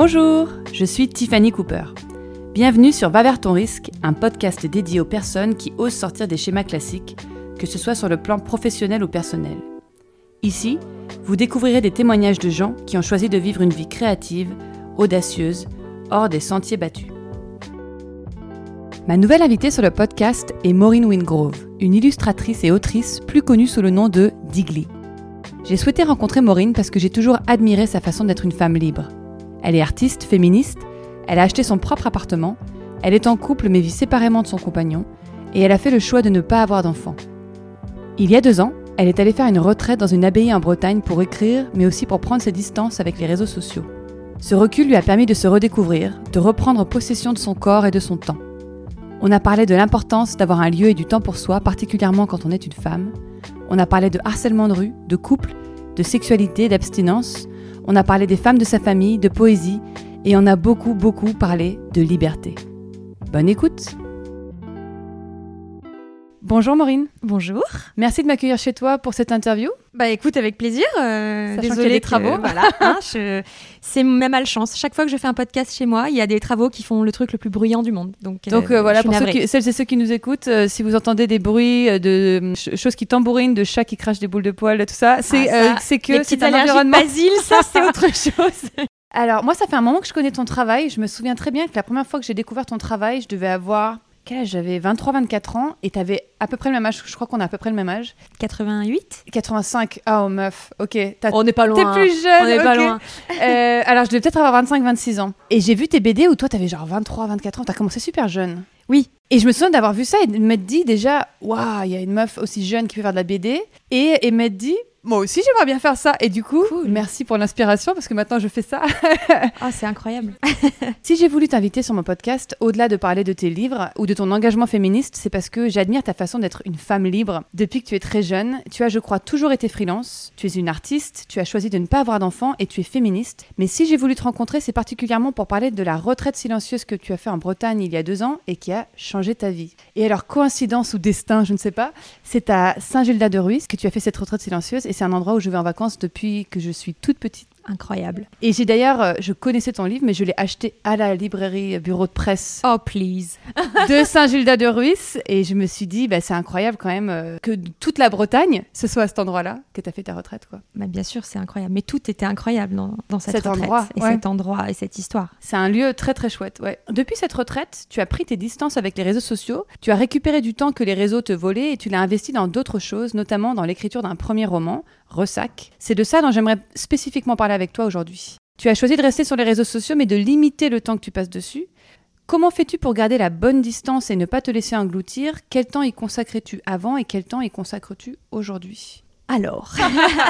Bonjour, je suis Tiffany Cooper. Bienvenue sur Va vers ton risque, un podcast dédié aux personnes qui osent sortir des schémas classiques, que ce soit sur le plan professionnel ou personnel. Ici, vous découvrirez des témoignages de gens qui ont choisi de vivre une vie créative, audacieuse, hors des sentiers battus. Ma nouvelle invitée sur le podcast est Maureen Wingrove, une illustratrice et autrice plus connue sous le nom de Digly. J'ai souhaité rencontrer Maureen parce que j'ai toujours admiré sa façon d'être une femme libre. Elle est artiste, féministe, elle a acheté son propre appartement, elle est en couple mais vit séparément de son compagnon, et elle a fait le choix de ne pas avoir d'enfant. Il y a deux ans, elle est allée faire une retraite dans une abbaye en Bretagne pour écrire, mais aussi pour prendre ses distances avec les réseaux sociaux. Ce recul lui a permis de se redécouvrir, de reprendre possession de son corps et de son temps. On a parlé de l'importance d'avoir un lieu et du temps pour soi, particulièrement quand on est une femme. On a parlé de harcèlement de rue, de couple, de sexualité, d'abstinence. On a parlé des femmes de sa famille, de poésie, et on a beaucoup, beaucoup parlé de liberté. Bonne écoute Bonjour Maureen. Bonjour. Merci de m'accueillir chez toi pour cette interview. Bah écoute, avec plaisir. Euh, Sachant y a que- travaux. voilà, hein, je- c'est ma malchance. Chaque fois que je fais un podcast chez moi, il y a des travaux qui font le truc le plus bruyant du monde. Donc, Donc euh, euh, voilà, pour ceux qui- celles et ceux qui nous écoutent, euh, si vous entendez des bruits euh, de euh, ch- choses qui tambourinent, de chats qui crachent des boules de poils, tout ça, c'est Ah, euh, que c'est un environnement. basil, ça c'est autre chose. Alors moi, ça fait un moment que je connais ton travail. Je me souviens très bien que la première fois que j'ai découvert ton travail, je devais avoir quel âge J'avais? 23-24 ans et tu avais à peu près le même âge. Je crois qu'on a à peu près le même âge. 88 85. Oh meuf, ok. On n'est pas T'es loin. plus jeune. On n'est pas ok. loin. Euh, alors je devais peut-être avoir 25-26 ans. Et j'ai vu tes BD où toi t'avais genre 23-24 ans. T'as commencé super jeune. Oui. Et je me souviens d'avoir vu ça et de m'être dit déjà, waouh, il y a une meuf aussi jeune qui peut faire de la BD. Et, et m'être dit, moi aussi j'aimerais bien faire ça. Et du coup, Cool. merci pour l'inspiration parce que maintenant je fais ça. Ah, c'est incroyable. Si j'ai voulu t'inviter sur mon podcast, au-delà de parler de tes livres ou de ton engagement féministe, c'est parce que j'admire ta façon d'être une femme libre. Depuis que tu es très jeune, tu as, je crois, toujours été freelance. Tu es une artiste, tu as choisi de ne pas avoir d'enfants et tu es féministe. Mais si j'ai voulu te rencontrer, c'est particulièrement pour parler de la retraite silencieuse que tu as fait en Bretagne il y a deux ans et qui a changé ta vie. Et alors, coïncidence ou destin, je ne sais pas, c'est à Saint-Gildas-de-Ruisse que tu as fait cette retraite silencieuse et c'est un endroit où je vais en vacances depuis que je suis toute petite. Incroyable. Et j'ai d'ailleurs, euh, je connaissais ton livre, mais je l'ai acheté à la librairie euh, Bureau de Presse Oh, please. de Saint-Gildas-de-Ruisse. Et je me suis dit, bah, c'est incroyable quand même euh, que toute la Bretagne, ce soit à cet endroit-là que tu as fait ta retraite. Quoi. Bah, bien sûr, c'est incroyable. Mais tout était incroyable dans, dans cette Cet retraite. endroit, et ouais. cet endroit et cette histoire. C'est un lieu très très chouette. Ouais. Depuis cette retraite, tu as pris tes distances avec les réseaux sociaux, tu as récupéré du temps que les réseaux te volaient et tu l'as investi dans d'autres choses, notamment dans l'écriture d'un premier roman, Ressac. C'est de ça dont j'aimerais spécifiquement parler avec toi aujourd'hui. Tu as choisi de rester sur les réseaux sociaux mais de limiter le temps que tu passes dessus. Comment fais-tu pour garder la bonne distance et ne pas te laisser engloutir? Quel temps y consacrais-tu avant et quel temps y consacres-tu aujourd'hui? Alors.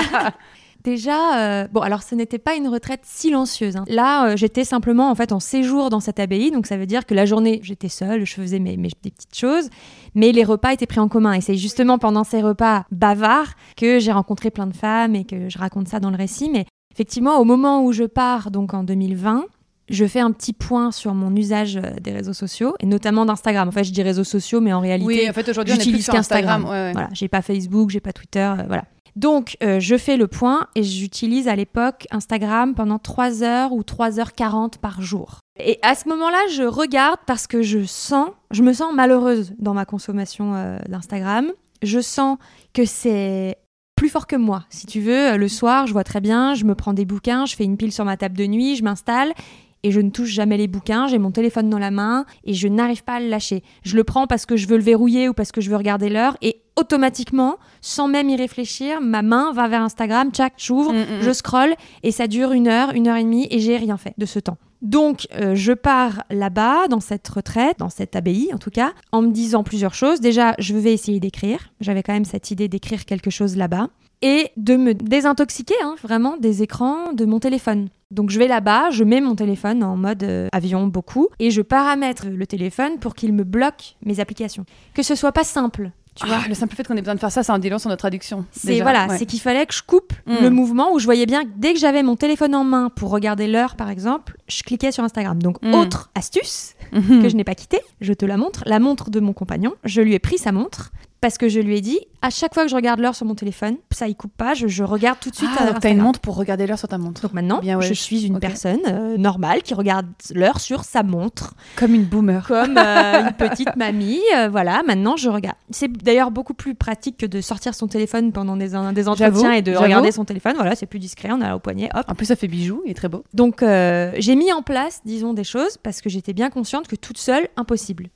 Déjà, euh, bon, alors ce n'était pas une retraite silencieuse. hein. Là, euh, j'étais simplement en fait en séjour dans cette abbaye, donc ça veut dire que la journée, j'étais seule, je faisais mes, mes- des petites choses, mais les repas étaient pris en commun. Et c'est justement pendant ces repas bavards que j'ai rencontré plein de femmes et que je raconte ça dans le récit. Mais effectivement, au moment où je pars, donc en 2020, je fais un petit point sur mon usage euh, des réseaux sociaux, et notamment d'Instagram. En fait, je dis réseaux sociaux, mais en réalité, en fait aujourd'hui on est plus j'utilise sur Instagram. qu'Instagram. Ouais, ouais. voilà, j'ai pas Facebook, j'ai pas Twitter, euh, voilà. Donc, euh, je fais le point et j'utilise à l'époque Instagram pendant 3 heures ou 3h40 par jour. Et à ce moment-là, je regarde parce que je sens, je me sens malheureuse dans ma consommation euh, d'Instagram. Je sens que c'est plus fort que moi. Si tu veux, le soir, je vois très bien, je me prends des bouquins, je fais une pile sur ma table de nuit, je m'installe et je ne touche jamais les bouquins, j'ai mon téléphone dans la main et je n'arrive pas à le lâcher. Je le prends parce que je veux le verrouiller ou parce que je veux regarder l'heure et automatiquement, sans même y réfléchir, ma main va vers Instagram, tchac, j'ouvre, Mm, mm, je scrolle et ça dure une heure, une heure et demie et j'ai rien fait de ce temps. Donc, euh, je pars là-bas, dans cette retraite, dans cette abbaye en tout cas, en me disant plusieurs choses. Déjà, je vais essayer d'écrire. J'avais quand même cette idée d'écrire quelque chose là-bas. Et de me désintoxiquer, hein, vraiment, des écrans de mon téléphone. Donc, je vais là-bas, je mets mon téléphone en mode euh, avion beaucoup, et je paramètre le téléphone pour qu'il me bloque mes applications. Que ce soit pas simple. Tu vois, Ah, le simple fait qu'on ait besoin de faire ça, en dit long sur notre traduction. c'est voilà, Ouais. c'est qu'il fallait que je coupe Mm. le mouvement où je voyais bien que dès que j'avais mon téléphone en main pour regarder l'heure par exemple, je cliquais sur Instagram. Donc Mm. autre astuce que je n'ai pas quittée, je te la montre, la montre de mon compagnon. Je lui ai pris sa montre parce que je lui ai dit À chaque fois que je regarde l'heure sur mon téléphone, ça y coupe pas, je, je regarde tout de suite. Ah, euh, t'as une montre pour regarder l'heure sur ta montre. Donc maintenant, Bien, ouais. je suis une personne euh, normale qui regarde l'heure sur sa montre, Comme une boomer. comme euh, une petite mamie. euh, voilà, maintenant je regarde. C'est d'ailleurs beaucoup plus pratique que de sortir son téléphone pendant des, des entretiens et de regarder son téléphone. Voilà, c'est plus discret, on a au poignet, hop. En plus, ça fait bijou, il est très beau. Donc j'ai mis en place, disons, des choses parce que j'étais bien consciente que toute seule, impossible.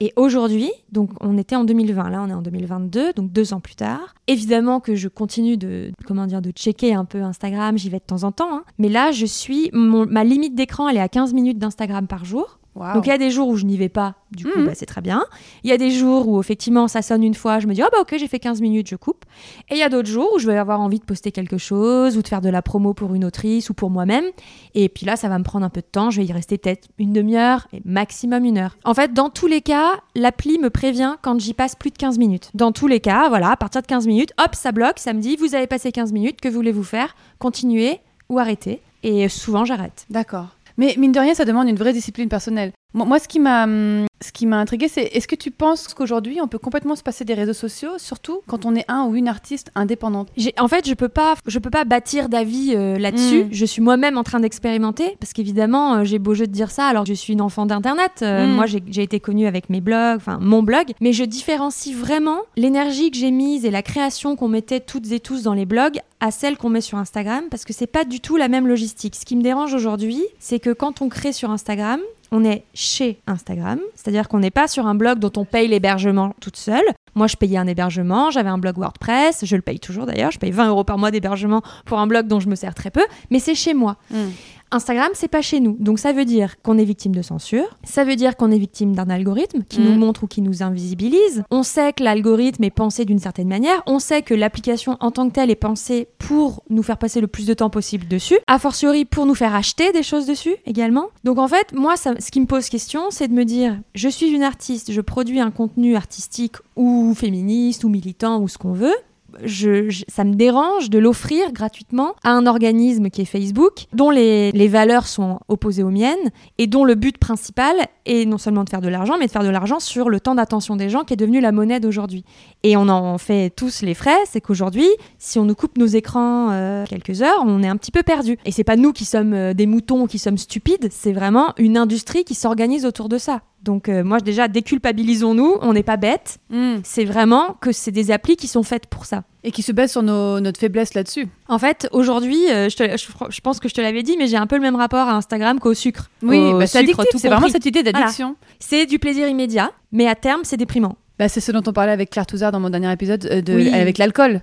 Et aujourd'hui, donc on était en 2020, là on est en 2022, donc deux ans plus tard. Évidemment que je continue de, comment dire, de checker un peu Instagram, j'y vais de temps en temps. hein. Mais là, je suis, mon- ma limite d'écran, elle est à 15 minutes d'Instagram par jour. Donc il y a des jours où je n'y vais pas, du coup Mhm. bah, c'est très bien. Il y a des jours où effectivement ça sonne une fois, je me dis oh bah ok j'ai fait 15 minutes, je coupe. Et il y a d'autres jours où je vais avoir envie de poster quelque chose ou de faire de la promo pour une autrice ou pour moi-même. Et puis là ça va me prendre un peu de temps, je vais y rester peut-être une demi-heure et maximum une heure. En fait dans tous les cas, l'appli me prévient quand j'y passe plus de 15 minutes. Dans tous les cas, voilà, à partir de 15 minutes, hop ça bloque, ça me dit vous avez passé 15 minutes, que voulez-vous faire? Continuer ou arrêter Et souvent j'arrête. D'accord. Mais mine de rien, ça demande une vraie discipline personnelle. Moi, ce qui m'a, ce qui m'a intrigué, c'est est-ce que tu penses qu'aujourd'hui, on peut complètement se passer des réseaux sociaux, surtout quand on est un ou une artiste indépendante? En fait, je peux pas, je peux pas bâtir d'avis euh, là-dessus. Mm. Je suis moi-même en train d'expérimenter parce qu'évidemment, euh, j'ai beau jeu de dire ça. Alors, que je suis une enfant d'internet. Euh, Mm. Moi, j'ai j'ai été connue avec mes blogs, enfin mon blog, mais je différencie vraiment l'énergie que j'ai mise et la création qu'on mettait toutes et tous dans les blogs à celle qu'on met sur Instagram parce que c'est pas du tout la même logistique. Ce qui me dérange aujourd'hui, c'est que quand on crée sur Instagram, on est chez Instagram, c'est-à-dire qu'on n'est pas sur un blog dont on paye l'hébergement toute seule. Moi, je payais un hébergement, j'avais un blog WordPress, je le paye toujours d'ailleurs, je paye 20 euros par mois d'hébergement pour un blog dont je me sers très peu, mais c'est chez moi. Instagram, c'est pas chez nous. Donc ça veut dire qu'on est victime de censure. Ça veut dire qu'on est victime d'un algorithme qui Mhm. nous montre ou qui nous invisibilise. On sait que l'algorithme est pensé d'une certaine manière. On sait que l'application en tant que telle est pensée pour nous faire passer le plus de temps possible dessus. A fortiori pour nous faire acheter des choses dessus également. Donc en fait, moi, ça- ce qui me pose question, c'est de me dire, je suis une artiste, je produis un contenu artistique ou féministe ou militant ou ce qu'on veut je, ça me dérange de l'offrir gratuitement à un organisme qui est Facebook, dont les, valeurs sont opposées aux miennes et dont le but principal est non seulement de faire de l'argent, mais de faire de l'argent sur le temps d'attention des gens qui est devenu la monnaie d'aujourd'hui. Et on en fait tous les frais, c'est qu'aujourd'hui, si on nous coupe nos écrans euh, quelques heures, on est un petit peu perdu. Et c'est pas nous qui sommes euh, des moutons ou qui sommes stupides, c'est vraiment une industrie qui s'organise autour de ça. Donc euh, moi déjà déculpabilisons-nous, on n'est pas bêtes, c'est vraiment que c'est des applis qui sont faites pour ça. Et qui se base sur nos, notre faiblesse là-dessus. En fait, aujourd'hui, euh, je, te- je, je pense que je te l'avais dit, mais j'ai un peu le même rapport à Instagram qu'au sucre. Oui, bah, c'est C'est vraiment cette idée d'addiction. C'est du plaisir immédiat, mais à terme, c'est déprimant. Bah, c'est ce dont on parlait avec Claire Touzard dans mon dernier épisode euh, de, Oui. avec l'alcool.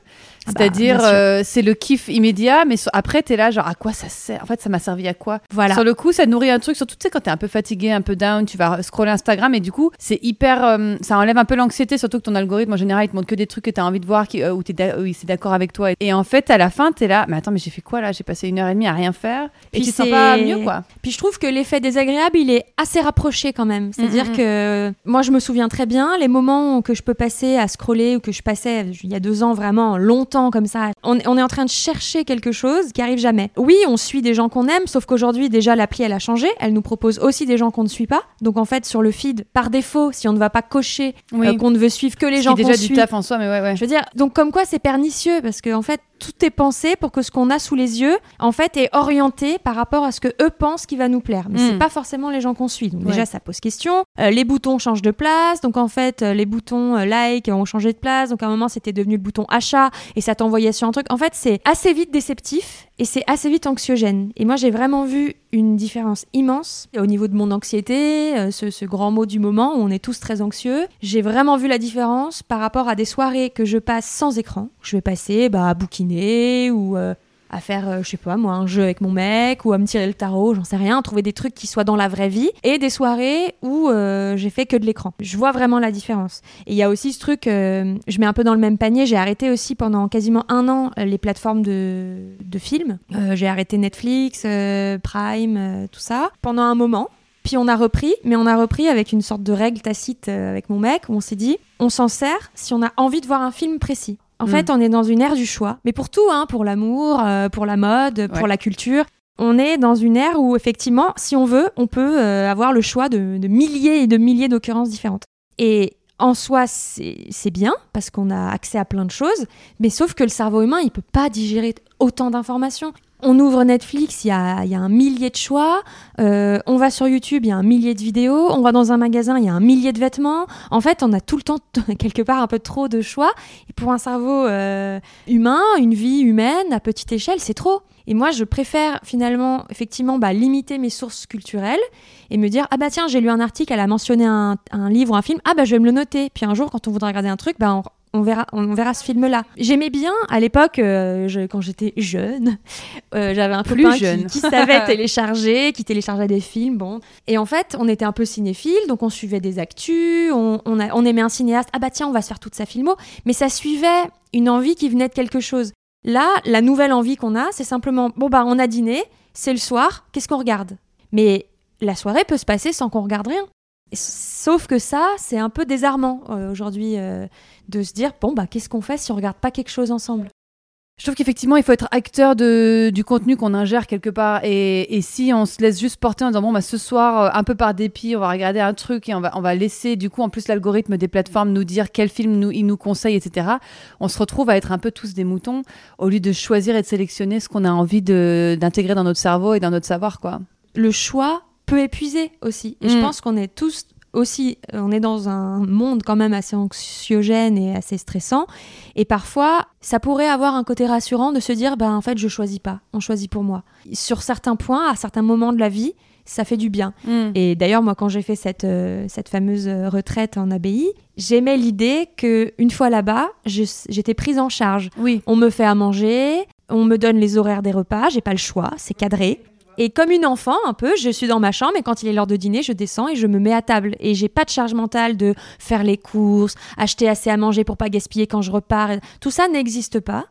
Ah bah, C'est-à-dire, euh, c'est le kiff immédiat, mais so- après, t'es là, genre, à quoi ça sert? En fait, ça m'a servi à quoi? Voilà. Sur le coup, ça nourrit un truc, surtout, tu sais, quand t'es un peu fatigué, un peu down, tu vas scroller Instagram, et du coup, c'est hyper. euh, ça enlève un peu l'anxiété, surtout que ton algorithme, en général, il te montre que des trucs que t'as envie de voir, qui, euh, où, d'a- où il c'est d'accord avec toi. Et en fait, à la fin, t'es là, mais attends, mais j'ai fait quoi là? J'ai passé une heure et demie à rien faire, et Puis tu te sens pas mieux, quoi. Puis je trouve que l'effet désagréable, il est assez rapproché quand même. C'est-à-dire que moi, je me souviens très bien les moments que je peux passer à scroller ou que je passais il y a deux ans vraiment longtemps comme ça. On, est- on est en train de chercher quelque chose qui arrive jamais. Oui, on suit des gens qu'on aime, sauf qu'aujourd'hui, déjà, l'appli, elle a changé. Elle nous propose aussi des gens qu'on ne suit pas. Donc en fait, sur le feed, par défaut, si on ne va pas cocher Oui. euh, qu'on ne veut suivre que les Ce gens qu'on déjà du suit, taf en soi, mais ouais, ouais. je veux dire, donc comme quoi c'est pernicieux parce qu'en en fait tout est pensé pour que ce qu'on a sous les yeux en fait est orienté par rapport à ce que eux pensent qui va nous plaire. Mais Mm. c'est pas forcément les gens qu'on suit. Donc Ouais. déjà ça pose question. Euh, les boutons changent de place, donc en fait euh, les boutons euh, like ont changé de place. Donc à un moment c'était devenu le bouton achat et ça t'envoyait sur un truc. En fait c'est assez vite déceptif et c'est assez vite anxiogène. Et moi j'ai vraiment vu une différence immense au niveau de mon anxiété, euh, ce, ce grand mot du moment où on est tous très anxieux. J'ai vraiment vu la différence par rapport à des soirées que je passe sans écran. Je vais passer bah, à bouquiner ou euh, à faire, euh, je sais pas moi, un jeu avec mon mec ou à me tirer le tarot, j'en sais rien, trouver des trucs qui soient dans la vraie vie et des soirées où euh, j'ai fait que de l'écran. Je vois vraiment la différence. Et il y a aussi ce truc, euh, je mets un peu dans le même panier, j'ai arrêté aussi pendant quasiment un an les plateformes de, films. J'ai arrêté Netflix, Prime, tout ça, pendant un moment. Puis on a repris, mais on a repris avec une sorte de règle tacite avec mon mec où on s'est dit, on s'en sert si on a envie de voir un film précis. En Mm. fait, on est dans une ère du choix, mais pour tout, hein, pour l'amour, euh, pour la mode, pour la culture. On est dans une ère où effectivement, si on veut, on peut euh, avoir le choix de, de milliers et de milliers d'occurrences différentes. Et en soi, c'est bien parce qu'on a accès à plein de choses, mais sauf que le cerveau humain, il peut pas digérer autant d'informations. On ouvre Netflix, il y a, un millier de choix. Euh, on va sur YouTube, il y a un millier de vidéos. On va dans un magasin, il y a un millier de vêtements. En fait, on a tout le temps, quelque part, un peu trop de choix. Et pour un cerveau euh, humain, une vie humaine à petite échelle, c'est trop. Et moi, je préfère finalement, effectivement, bah, limiter mes sources culturelles et me dire ah bah tiens, j'ai lu un article, elle a mentionné un, livre ou un film, ah bah je vais me le noter. Puis un jour, quand on voudra regarder un truc, bah on, verra, on verra ce film-là. J'aimais bien à l'époque, euh, quand j'étais jeune, euh, j'avais un Plus copain jeune. Qui, savait télécharger, qui téléchargeait des films. Bon, et en fait, on était un peu cinéphile, donc on suivait des actus, on, on aimait un cinéaste. Ah bah tiens, on va se faire toute sa filmo, mais ça suivait une envie qui venait de quelque chose. Là, la nouvelle envie qu'on a, c'est simplement bon bah on a dîné, c'est le soir, qu'est-ce qu'on regarde? Mais la soirée peut se passer sans qu'on regarde rien. Sauf que ça, c'est un peu désarmant euh, aujourd'hui euh, de se dire bon bah qu'est-ce qu'on fait si on regarde pas quelque chose ensemble? Je trouve qu'effectivement, il faut être acteur de, du contenu qu'on ingère quelque part. Et, et, si on se laisse juste porter en disant, bon, bah, ce soir, euh, un peu par dépit, on va regarder un truc et on va, on va laisser, du coup, en plus, l'algorithme des plateformes nous dire quel film nous, il nous conseille, etc., on se retrouve à être un peu tous des moutons au lieu de choisir et de sélectionner ce qu'on a envie d'intégrer dans notre cerveau et dans notre savoir, quoi. Le choix peut épuiser aussi. Et je mm. pense qu'on est tous aussi, euh, on est dans un monde quand même assez anxiogène et assez stressant. Et parfois, ça pourrait avoir un côté rassurant de se dire, ben en fait, je choisis pas, on choisit pour moi. Sur certains points, à certains moments de la vie, ça fait du bien. Mm. Et d'ailleurs, moi, quand j'ai fait cette, euh, cette fameuse retraite en abbaye, j'aimais l'idée que une fois là-bas, j'étais prise en charge. Oui. On me fait à manger, on me donne les horaires des repas, j'ai pas le choix, c'est cadré. Et comme une enfant, un peu, je suis dans ma chambre et quand il est l'heure de dîner, je descends et je me mets à table. Et j'ai pas de charge mentale de faire les courses, acheter assez à manger pour pas gaspiller quand je repars. Tout ça n'existe pas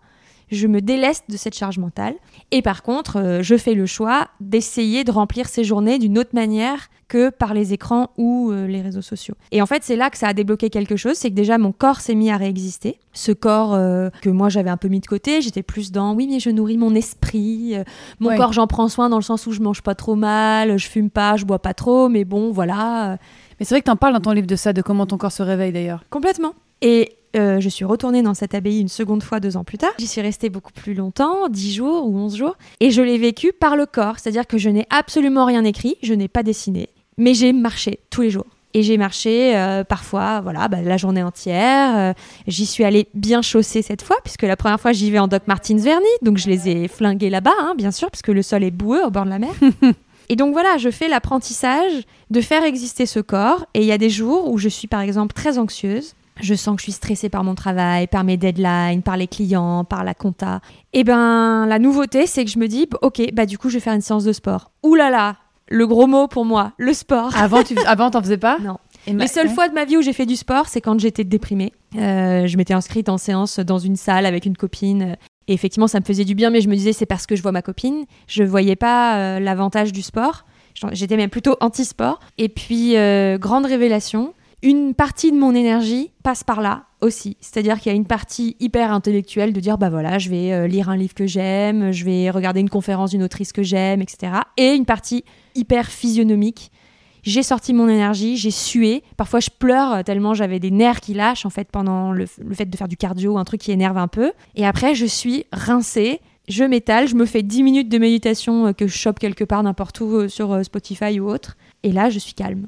je me déleste de cette charge mentale. Et par contre, euh, je fais le choix d'essayer de remplir ces journées d'une autre manière que par les écrans ou euh, les réseaux sociaux. Et en fait, c'est là que ça a débloqué quelque chose, c'est que déjà mon corps s'est mis à réexister. Ce corps euh, que moi j'avais un peu mis de côté, j'étais plus dans oui, mais je nourris mon esprit. mon corps, j'en prends soin dans le sens où je mange pas trop mal, je fume pas, je bois pas trop, mais bon, voilà. Mais c'est vrai que tu en parles dans ton livre de ça, de comment ton corps se réveille d'ailleurs. Complètement. Et euh, je suis retournée dans cette abbaye une seconde fois deux ans plus tard. J'y suis restée beaucoup plus longtemps, dix jours ou onze jours, et je l'ai vécu par le corps, c'est-à-dire que je n'ai absolument rien écrit, je n'ai pas dessiné, mais j'ai marché tous les jours. Et j'ai marché euh, parfois, voilà, bah, la journée entière. Euh, j'y suis allée bien chaussée cette fois, puisque la première fois j'y vais en Doc Martens Vernis, donc je les ai flingués là-bas, hein, bien sûr, puisque le sol est boueux au bord de la mer. Et donc voilà, je fais l'apprentissage de faire exister ce corps. Et il y a des jours où je suis par exemple très anxieuse je sens que je suis stressée par mon travail, par mes deadlines, par les clients, par la compta. Et eh ben la nouveauté, c'est que je me dis, ok, bah du coup, je vais faire une séance de sport. Ouh là là, le gros mot pour moi, le sport. Avant, tu avant, t'en faisais pas Non. Les seules fois de ma vie où j'ai fait du sport, c'est quand j'étais déprimée. Euh, je m'étais inscrite en séance dans une salle avec une copine. Et effectivement, ça me faisait du bien, mais je me disais, c'est parce que je vois ma copine. Je voyais pas euh, l'avantage du sport. J'étais même plutôt anti-sport. Et puis, euh, grande révélation, une partie de mon énergie passe par là aussi. C'est-à-dire qu'il y a une partie hyper intellectuelle de dire bah voilà, je vais euh, lire un livre que j'aime, je vais regarder une conférence d'une autrice que j'aime, etc. Et une partie hyper physionomique. J'ai sorti mon énergie, j'ai sué. Parfois, je pleure tellement j'avais des nerfs qui lâchent en fait pendant le, fait de faire du cardio, un truc qui énerve un peu. Et après, je suis rincée je m'étale, je me fais 10 minutes de méditation euh, que je chope quelque part n'importe où euh, sur Spotify ou autre. Et là, je suis calme.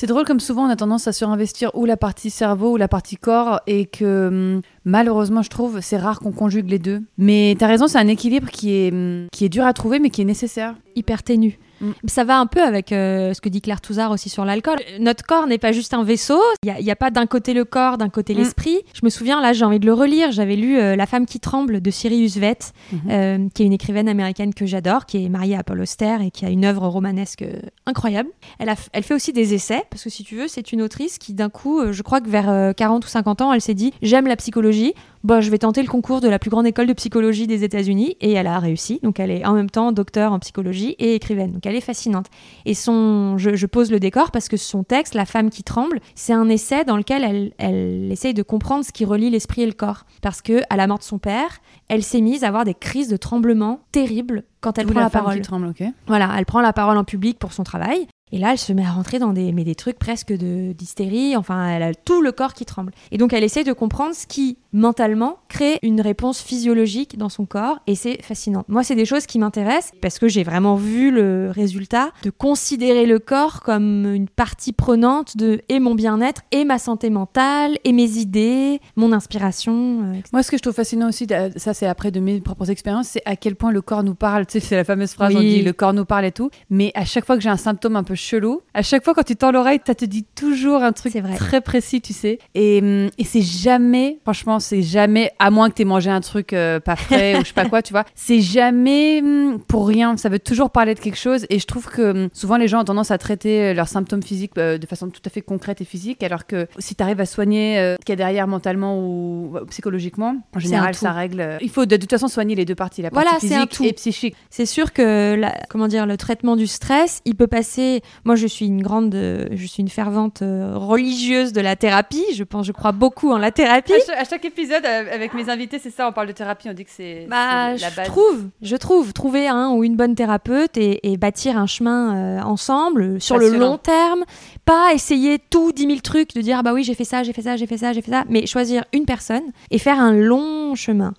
C'est drôle comme souvent on a tendance à surinvestir ou la partie cerveau ou la partie corps et que hum, malheureusement je trouve c'est rare qu'on conjugue les deux. Mais tu as raison, c'est un équilibre qui est, hum, qui est dur à trouver mais qui est nécessaire. Hyper ténu. Mm. Ça va un peu avec euh, ce que dit Claire Touzard aussi sur l'alcool. Notre corps n'est pas juste un vaisseau. Il n'y a, pas d'un côté le corps, d'un côté mm. l'esprit. Je me souviens, là, j'ai envie de le relire. J'avais lu euh, La femme qui tremble de Sirius Vett, mhm. euh, qui est une écrivaine américaine que j'adore, qui est mariée à Paul Auster et qui a une œuvre romanesque incroyable. Elle, a, elle fait aussi des essais, parce que si tu veux, c'est une autrice qui, d'un coup, je crois que vers 40 ou 50 ans, elle s'est dit J'aime la psychologie, bah, je vais tenter le concours de la plus grande école de psychologie des États-Unis et elle a réussi. Donc elle est en même temps docteur en psychologie et écrivaine. Donc elle est fascinante. Et son, je, pose le décor parce que son texte, La femme qui tremble, c'est un essai dans lequel elle, elle essaye de comprendre ce qui relie l'esprit et le corps. Parce que à la mort de son père, elle s'est mise à avoir des crises de tremblement terribles quand elle prend la, parole. Tremble, Voilà, elle prend la parole en public pour son travail. Et là, elle se met à rentrer dans des, mais des trucs presque de d'hystérie. Enfin, elle a tout le corps qui tremble. Et donc, elle essaie de comprendre ce qui, mentalement, crée une réponse physiologique dans son corps. Et c'est fascinant. Moi, c'est des choses qui m'intéressent parce que j'ai vraiment vu le résultat de considérer le corps comme une partie prenante de et mon bien-être et ma santé mentale et mes idées, mon inspiration. euh, etc. Moi, ce que je trouve fascinant aussi, euh, ça c'est après de mes propres expériences, c'est à quel point le corps nous parle. Tu sais, c'est la fameuse phrase, on dit le corps nous parle et tout. Mais à chaque fois que j'ai un symptôme un peu chelou, à chaque fois quand tu tends l'oreille, ça te dit toujours un truc vrai. très précis, tu sais. Et, hum, et c'est jamais, franchement, c'est jamais, à moins que tu aies mangé un truc euh, pas frais ou je sais pas quoi, tu vois, c'est jamais hum, pour rien. Ça veut toujours parler de quelque chose. Et je trouve que hum, souvent les gens ont tendance à traiter euh, leurs symptômes physiques euh, de façon tout à fait concrète et physique, alors que si tu arrives à soigner euh, ce qu'il y a derrière mentalement ou psychologiquement, en général, ça règle. Il faut de, de toute façon soigner les deux parties, la partie Voilà, c'est un physique tout. et psychique. C'est sûr que la- comment dire le traitement du stress, il peut passer. Moi, je suis une grande, je suis une fervente religieuse de la thérapie. Je pense, je crois beaucoup en la thérapie. À chaque, à chaque épisode, avec mes invités, c'est ça, on parle de thérapie, on dit que c'est Bah, la je base. trouve, je trouve, trouver un ou une bonne thérapeute et, et bâtir un chemin euh, ensemble euh, sur le long terme. Pas essayer tout 10 000 trucs de dire ah bah oui j'ai fait ça, j'ai fait ça, j'ai fait ça, j'ai fait ça, mais choisir une personne et faire un long chemin.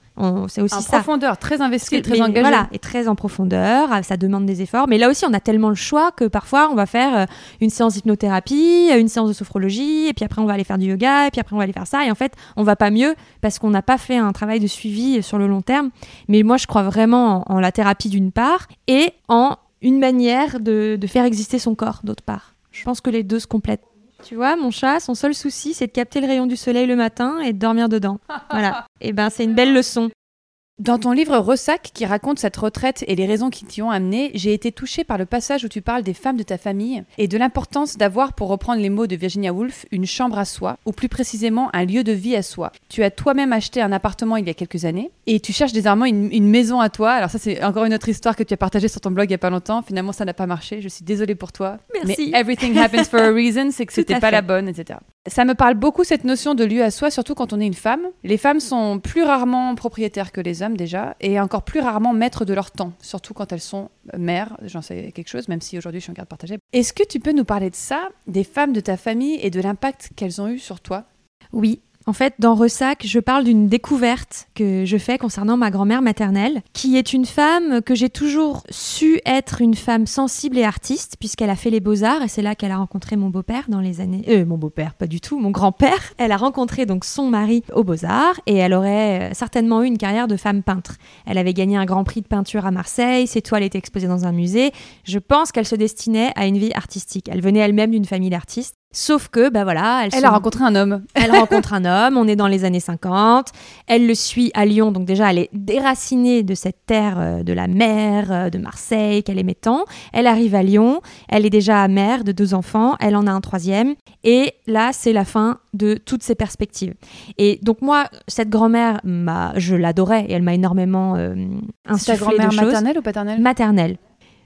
C'est aussi En ça. profondeur, très investi, que- très mais engagé. Voilà, et très en profondeur, ah, ça demande des efforts. Mais là aussi, on a tellement le choix que parfois, on va faire euh, une séance d'hypnothérapie, euh, une séance de sophrologie, et puis après, on va aller faire du yoga, et puis après, on va aller faire ça. Et en fait, on va pas mieux parce qu'on n'a pas fait un travail de suivi sur le long terme. Mais moi, je crois vraiment en, en la thérapie d'une part et en une manière de, de faire exister son corps d'autre part. Je pense que les deux se complètent. Tu vois, mon chat, son seul souci, c'est de capter le rayon du soleil le matin et de dormir dedans. Voilà. Et ben, c'est une belle leçon. Dans ton livre Ressac, qui raconte cette retraite et les raisons qui t'y ont amené, j'ai été touchée par le passage où tu parles des femmes de ta famille et de l'importance d'avoir, pour reprendre les mots de Virginia Woolf, une chambre à soi, ou plus précisément un lieu de vie à soi. Tu as toi-même acheté un appartement il y a quelques années et tu cherches désormais une, une maison à toi. Alors ça, c'est encore une autre histoire que tu as partagée sur ton blog il y a pas longtemps. Finalement, ça n'a pas marché. Je suis désolée pour toi. Merci. Mais everything happens for a reason, c'est que c'était pas fait. la bonne, etc. Ça me parle beaucoup cette notion de lieu à soi, surtout quand on est une femme. Les femmes sont plus rarement propriétaires que les hommes déjà, et encore plus rarement maîtres de leur temps, surtout quand elles sont mères. J'en sais quelque chose, même si aujourd'hui je suis en garde partagée. Est-ce que tu peux nous parler de ça, des femmes de ta famille et de l'impact qu'elles ont eu sur toi? Oui. En fait, dans Ressac, je parle d'une découverte que je fais concernant ma grand-mère maternelle, qui est une femme que j'ai toujours su être une femme sensible et artiste, puisqu'elle a fait les beaux-arts, et c'est là qu'elle a rencontré mon beau-père dans les années... Euh, mon beau-père, pas du tout, mon grand-père. Elle a rencontré donc son mari aux beaux-arts, et elle aurait euh, certainement eu une carrière de femme peintre. Elle avait gagné un grand prix de peinture à Marseille, ses toiles étaient exposées dans un musée. Je pense qu'elle se destinait à une vie artistique. Elle venait elle-même d'une famille d'artistes. Sauf que, bah voilà, elle, Elle a rencontré un homme. elle rencontre un homme, on est dans les années 50, elle le suit à Lyon, donc déjà elle est déracinée de cette terre euh, de la mer, euh, de Marseille qu'elle aimait tant. Elle arrive à Lyon, elle est déjà mère de deux enfants, elle en a un troisième, et là c'est la fin de toutes ses perspectives. Et donc moi, cette grand-mère, je l'adorais et elle m'a énormément euh, insufflé grand-mère de choses maternelle ou paternelle? Maternelle.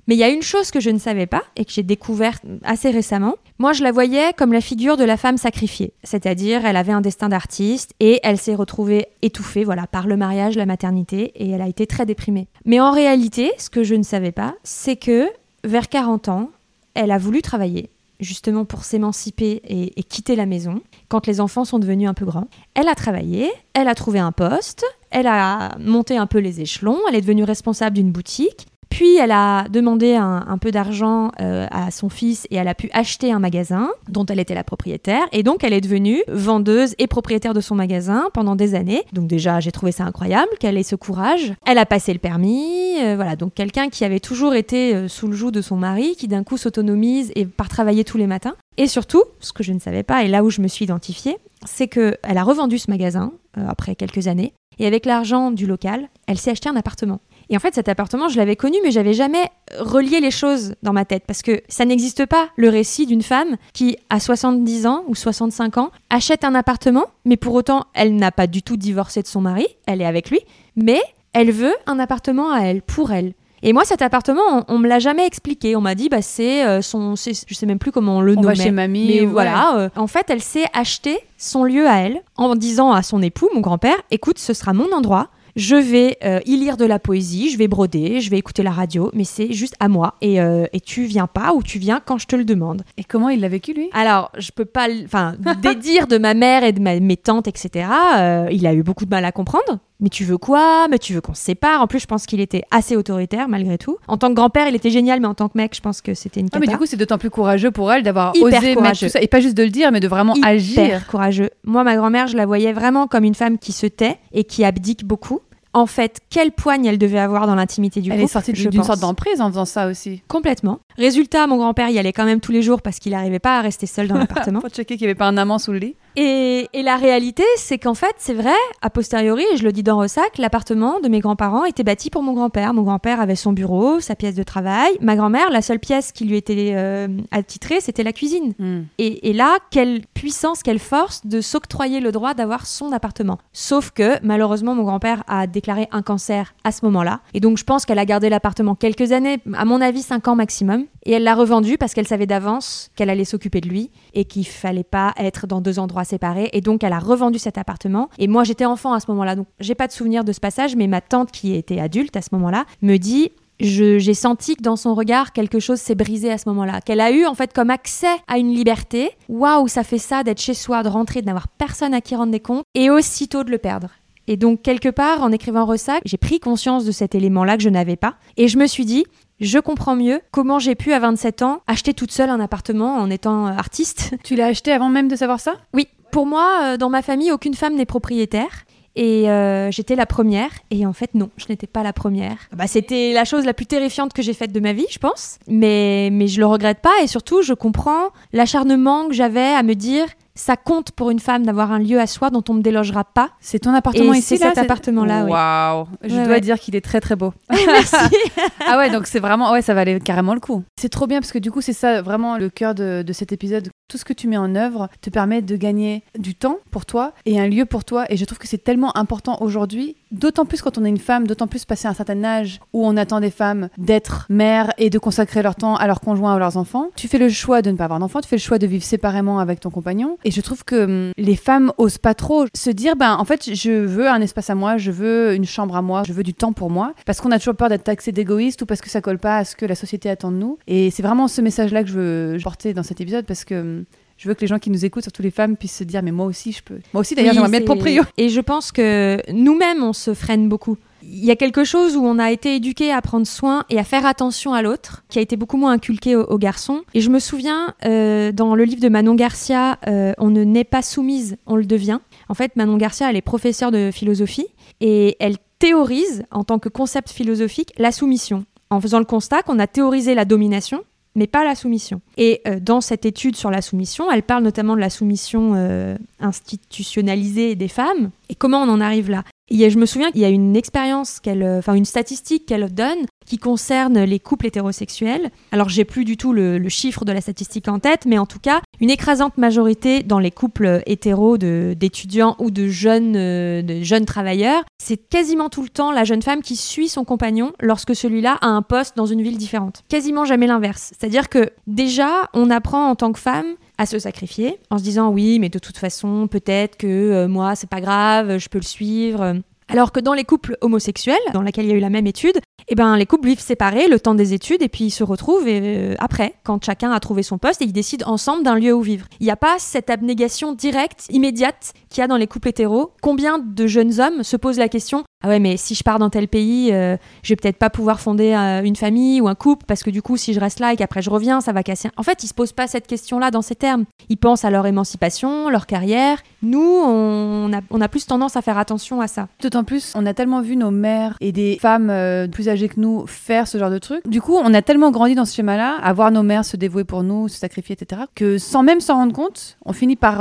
Mais il y a une chose que je ne savais pas et que j'ai découverte assez récemment. Moi, je la voyais comme la figure de la femme sacrifiée. C'est-à-dire, elle avait un destin d'artiste et elle s'est retrouvée étouffée, voilà, par le mariage, la maternité et elle a été très déprimée. Mais en réalité, ce que je ne savais pas, c'est que vers 40 ans, elle a voulu travailler justement pour s'émanciper et, et quitter la maison quand les enfants sont devenus un peu grands. Elle a travaillé, elle a trouvé un poste, elle a monté un peu les échelons, elle est devenue responsable d'une boutique. Puis elle a demandé un, peu d'argent euh, à son fils et elle a pu acheter un magasin dont elle était la propriétaire. Et donc elle est devenue vendeuse et propriétaire de son magasin pendant des années. Donc déjà j'ai trouvé ça incroyable qu'elle ait ce courage? Elle a passé le permis. euh, voilà, donc quelqu'un qui avait toujours été euh, sous le joug de son mari, qui d'un coup s'autonomise et part travailler tous les matins. Et surtout, ce que je ne savais pas et là où je me suis identifiée, c'est qu'elle a revendu ce magasin après quelques années. Et avec l'argent du local, elle s'est acheté un appartement. Et en fait, cet appartement, je l'avais connu, mais j'avais jamais relié les choses dans ma tête parce que ça n'existe pas le récit d'une femme qui, à 70 ans ou 65 ans, achète un appartement, mais pour autant, elle n'a pas du tout divorcé de son mari, elle est avec lui, mais elle veut un appartement à elle, pour elle. Et moi, cet appartement, on, on me l'a jamais expliqué. On m'a dit, bah, c'est euh, son, je sais même plus comment on le On nommait. va chez mamie. Mais ouais. voilà, euh, en fait, elle s'est acheté son lieu à elle en disant à son époux, mon grand-père, écoute, ce sera mon endroit je vais euh, y lire de la poésie, je vais broder, je vais écouter la radio, mais c'est juste à moi. Et, euh, et tu viens pas ou tu viens quand je te le demande. Et comment il l'a vécu, lui? Alors, je peux pas, enfin, des dires de ma mère et de ma- mes tantes, etc. euh, il a eu beaucoup de mal à comprendre. Mais tu veux quoi? Mais tu veux qu'on se sépare? En plus, je pense qu'il était assez autoritaire malgré tout. En tant que grand-père, il était génial, mais en tant que mec, je pense que c'était une Ah, mais cata. du coup, c'est d'autant plus courageux pour elle d'avoir osé mettre courageux. tout ça. Et pas juste de le dire, mais de vraiment hyper agir. courageux. Moi, ma grand-mère, je la voyais vraiment comme une femme qui se tait et qui abdique beaucoup. En fait, quelle poigne elle devait avoir dans l'intimité du Elle couple est sortie d'une sorte d'emprise en faisant ça aussi. Complètement. Résultat, mon grand-père y allait quand même tous les jours parce qu'il n'arrivait pas à rester seul dans l'appartement. Pour checker qu'il n'y avait pas un amant sous le lit. Et, et la réalité, c'est qu'en fait, c'est vrai, a posteriori, et je le dis dans Ressac, l'appartement de mes grands-parents était bâti pour mon grand-père. Mon grand-père avait son bureau, sa pièce de travail. Ma grand-mère, la seule pièce qui lui était euh, attitrée, c'était la cuisine. Hmm. Et, et là, quelle puissance, quelle force de s'octroyer le droit d'avoir son appartement. Sauf que, malheureusement, mon grand-père a déclaré un cancer à ce moment-là. Et donc, je pense qu'elle a gardé l'appartement quelques années, à mon avis, cinq ans maximum. Et elle l'a revendu parce qu'elle savait d'avance qu'elle allait s'occuper de lui et qu'il fallait pas être dans deux endroits séparés. Et donc, elle a revendu cet appartement. Et moi, j'étais enfant à ce moment-là, donc j'ai pas de souvenir de ce passage, mais ma tante, qui était adulte à ce moment-là, me dit j'ai senti que dans son regard, quelque chose s'est brisé à ce moment-là. Qu'elle a eu, en fait, comme accès à une liberté. Waouh, ça fait ça d'être chez soi, de rentrer, de n'avoir personne à qui rendre des comptes, et aussitôt de le perdre. Et donc, quelque part, en écrivant Ressac, j'ai pris conscience de cet élément-là que je n'avais pas. Et je me suis dit, je comprends mieux comment j'ai pu, à 27 ans, acheter toute seule un appartement en étant euh, artiste. Tu l'as acheté avant même de savoir ça? Oui, pour moi, euh, dans ma famille, aucune femme n'est propriétaire. Et euh, j'étais la première. Et en fait, non, je n'étais pas la première. Bah, c'était la chose la plus terrifiante que j'ai faite de ma vie, je pense. Mais, mais je le regrette pas. Et surtout, je comprends l'acharnement que j'avais à me dire ça compte pour une femme d'avoir un lieu à soi dont on ne me délogera pas. C'est ton appartement Et ici c'est là cet appartement-là, oui. Waouh Je Ouais, dois ouais. dire qu'il est très très beau. Merci. ah ouais, donc c'est vraiment, ouais, ça valait carrément le coup. C'est trop bien parce que du coup, c'est ça vraiment le cœur de, de cet épisode. Tout ce que tu mets en œuvre te permet de gagner du temps pour toi et un lieu pour toi. Et je trouve que c'est tellement important aujourd'hui, d'autant plus quand on est une femme, d'autant plus passé un certain âge où on attend des femmes d'être mères et de consacrer leur temps à leurs conjoints ou à leurs enfants. Tu fais le choix de ne pas avoir d'enfant, tu fais le choix de vivre séparément avec ton compagnon. Et je trouve que hum, les femmes osent pas trop se dire, ben en fait, je veux un espace à moi, je veux une chambre à moi, je veux du temps pour moi, parce qu'on a toujours peur d'être taxé d'égoïste ou parce que ça colle pas à ce que la société attend de nous. Et c'est vraiment ce message-là que je veux porter dans cet épisode parce que hum, je veux que les gens qui nous écoutent, surtout les femmes, puissent se dire, mais moi aussi, je peux. Moi aussi, d'ailleurs, Oui, j'aimerais bien être proprio. Et je pense que nous-mêmes, on se freine beaucoup. Il y a quelque chose où on a été éduqué à prendre soin et à faire attention à l'autre, qui a été beaucoup moins inculqué aux, garçons. Et je me souviens, euh, dans le livre de Manon Garcia, euh, On ne naît pas soumise, on le devient. En fait, Manon Garcia, elle est professeure de philosophie et elle théorise, en tant que concept philosophique, la soumission, en faisant le constat qu'on a théorisé la domination, mais pas la soumission. Et euh, dans cette étude sur la soumission, elle parle notamment de la soumission institutionnalisée des femmes et comment on en arrive là? Et je me souviens qu'il y a une expérience, qu'elle, euh, enfin une statistique qu'elle donne qui concerne les couples hétérosexuels. Alors j'ai plus du tout le, chiffre de la statistique en tête, mais en tout cas une écrasante majorité dans les couples hétéros d'étudiants ou de jeunes, euh, de jeunes travailleurs, c'est quasiment tout le temps la jeune femme qui suit son compagnon lorsque celui-là a un poste dans une ville différente. Quasiment jamais l'inverse. C'est-à-dire que déjà on apprend en tant que femme à se sacrifier en se disant oui mais de toute façon peut-être que euh, moi c'est pas grave je peux le suivre. Alors que dans les couples homosexuels dans lesquels il y a eu la même étude eh ben les couples vivent séparés le temps des études et puis ils se retrouvent euh, après quand chacun a trouvé son poste et ils décident ensemble d'un lieu où vivre. Il n'y a pas cette abnégation directe immédiate qu'il y a dans les couples hétéros. Combien de jeunes hommes se posent la question ah ouais mais si je pars dans tel pays euh, je vais peut-être pas pouvoir fonder euh, une famille ou un couple parce que du coup si je reste là et qu'après je reviens ça va casser en fait ils se posent pas cette question là dans ces termes ils pensent à leur émancipation leur carrière nous on a, plus tendance à faire attention à ça D'autant plus, on a tellement vu nos mères et des femmes euh, plus âgées que nous faire ce genre de truc. Du coup, on a tellement grandi dans ce schéma-là, à voir nos mères se dévouer pour nous, se sacrifier, etc., que sans même s'en rendre compte, on finit par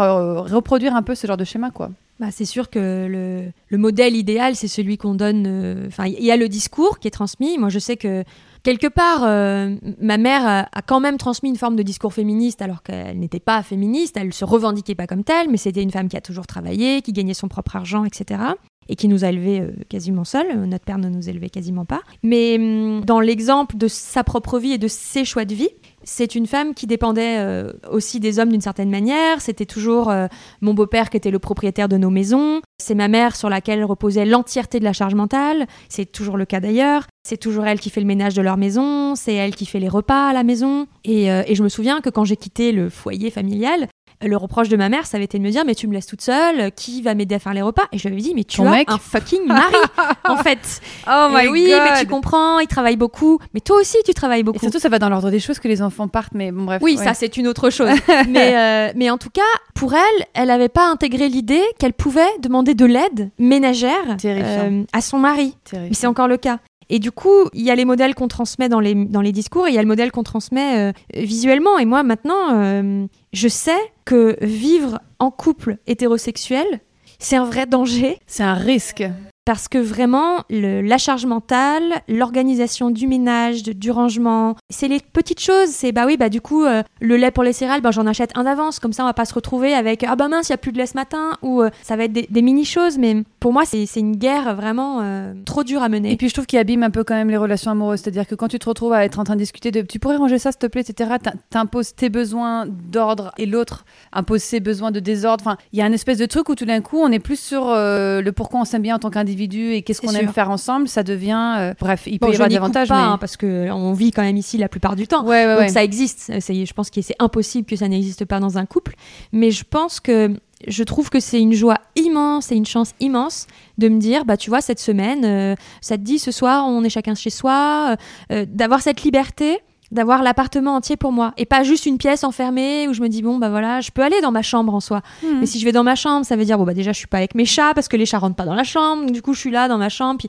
reproduire un peu ce genre de schéma, quoi. Bah, c'est sûr que le, le modèle idéal, c'est celui qu'on donne. euh, Enfin, il y a le discours qui est transmis. Moi, je sais que quelque part, euh, ma mère a, a quand même transmis une forme de discours féministe, alors qu'elle n'était pas féministe. Elle se revendiquait pas comme telle, mais c'était une femme qui a toujours travaillé, qui gagnait son propre argent, etc. et qui nous a élevés euh, quasiment seuls. Notre père ne nous élevait quasiment pas. Mais hum, dans l'exemple de sa propre vie et de ses choix de vie, c'est une femme qui dépendait euh, aussi des hommes d'une certaine manière. C'était toujours euh, mon beau-père qui était le propriétaire de nos maisons. C'est ma mère sur laquelle reposait l'entièreté de la charge mentale. C'est toujours le cas d'ailleurs. C'est toujours elle qui fait le ménage de leur maison. C'est elle qui fait les repas à la maison. Et, euh, et je me souviens que quand j'ai quitté le foyer familial, le reproche de ma mère, ça avait été de me dire mais tu me laisses toute seule, qui va m'aider à faire les repas? Et je lui avais dit mais tu Ton as mec? un fucking mari en fait. Oh Et oui, mais tu comprends, il travaille beaucoup. Mais toi aussi tu travailles Et beaucoup. surtout, ça va dans l'ordre des choses que les enfants partent, mais bon, bref. Oui, ouais. ça c'est une autre chose. mais, euh, mais en tout cas, pour elle, elle n'avait pas intégré l'idée qu'elle pouvait demander de l'aide ménagère euh, à son mari. Mais c'est encore le cas. Et du coup, il y a les modèles qu'on transmet dans les, dans les discours et il y a le modèle qu'on transmet euh, visuellement. Et moi, maintenant, euh, je sais que vivre en couple hétérosexuel, c'est un vrai danger C'est un risque. Parce que vraiment, la charge mentale, l'organisation du ménage, du rangement, c'est les petites choses. C'est bah oui, bah du coup, euh, le lait pour les céréales, bah, j'en achète un d'avance. Comme ça, on va pas se retrouver avec ah bah mince, il y a plus de lait ce matin. Ou euh, ça va être des, mini-choses. Mais pour moi, c'est une guerre vraiment euh, trop dure à mener. Et puis je trouve qu'il abîme un peu quand même les relations amoureuses. C'est-à-dire que quand tu te retrouves à être en train de discuter de tu pourrais ranger ça s'il te plaît, etc., t'im- t'imposes tes besoins d'ordre et l'autre impose ses besoins de désordre. Enfin, il y a un espèce de truc où tout d'un coup on est plus sur le pourquoi on s'aime bien en tant qu'individu et qu'est-ce qu'on aime faire ensemble. Ça devient. euh, bref, il peut Bon, y avoir des avantages, pas, mais. hein, parce que on vit quand même ici la plupart du temps. Ouais, ouais, Donc ouais. ça existe. C'est- je pense que c'est impossible que ça n'existe pas dans un couple. Mais je pense que je trouve que c'est une joie immense et une chance immense de me dire, bah tu vois, cette semaine, euh, ça te dit ce soir, on est chacun chez soi, euh, euh, d'avoir cette liberté d'avoir l'appartement entier pour moi et pas juste une pièce enfermée où je me dis bon bah voilà je peux aller dans ma chambre en soi Mhm. mais si je vais dans ma chambre ça veut dire bon bah déjà je suis pas avec mes chats parce que les chats rentrent pas dans la chambre du coup je suis là dans ma chambre puis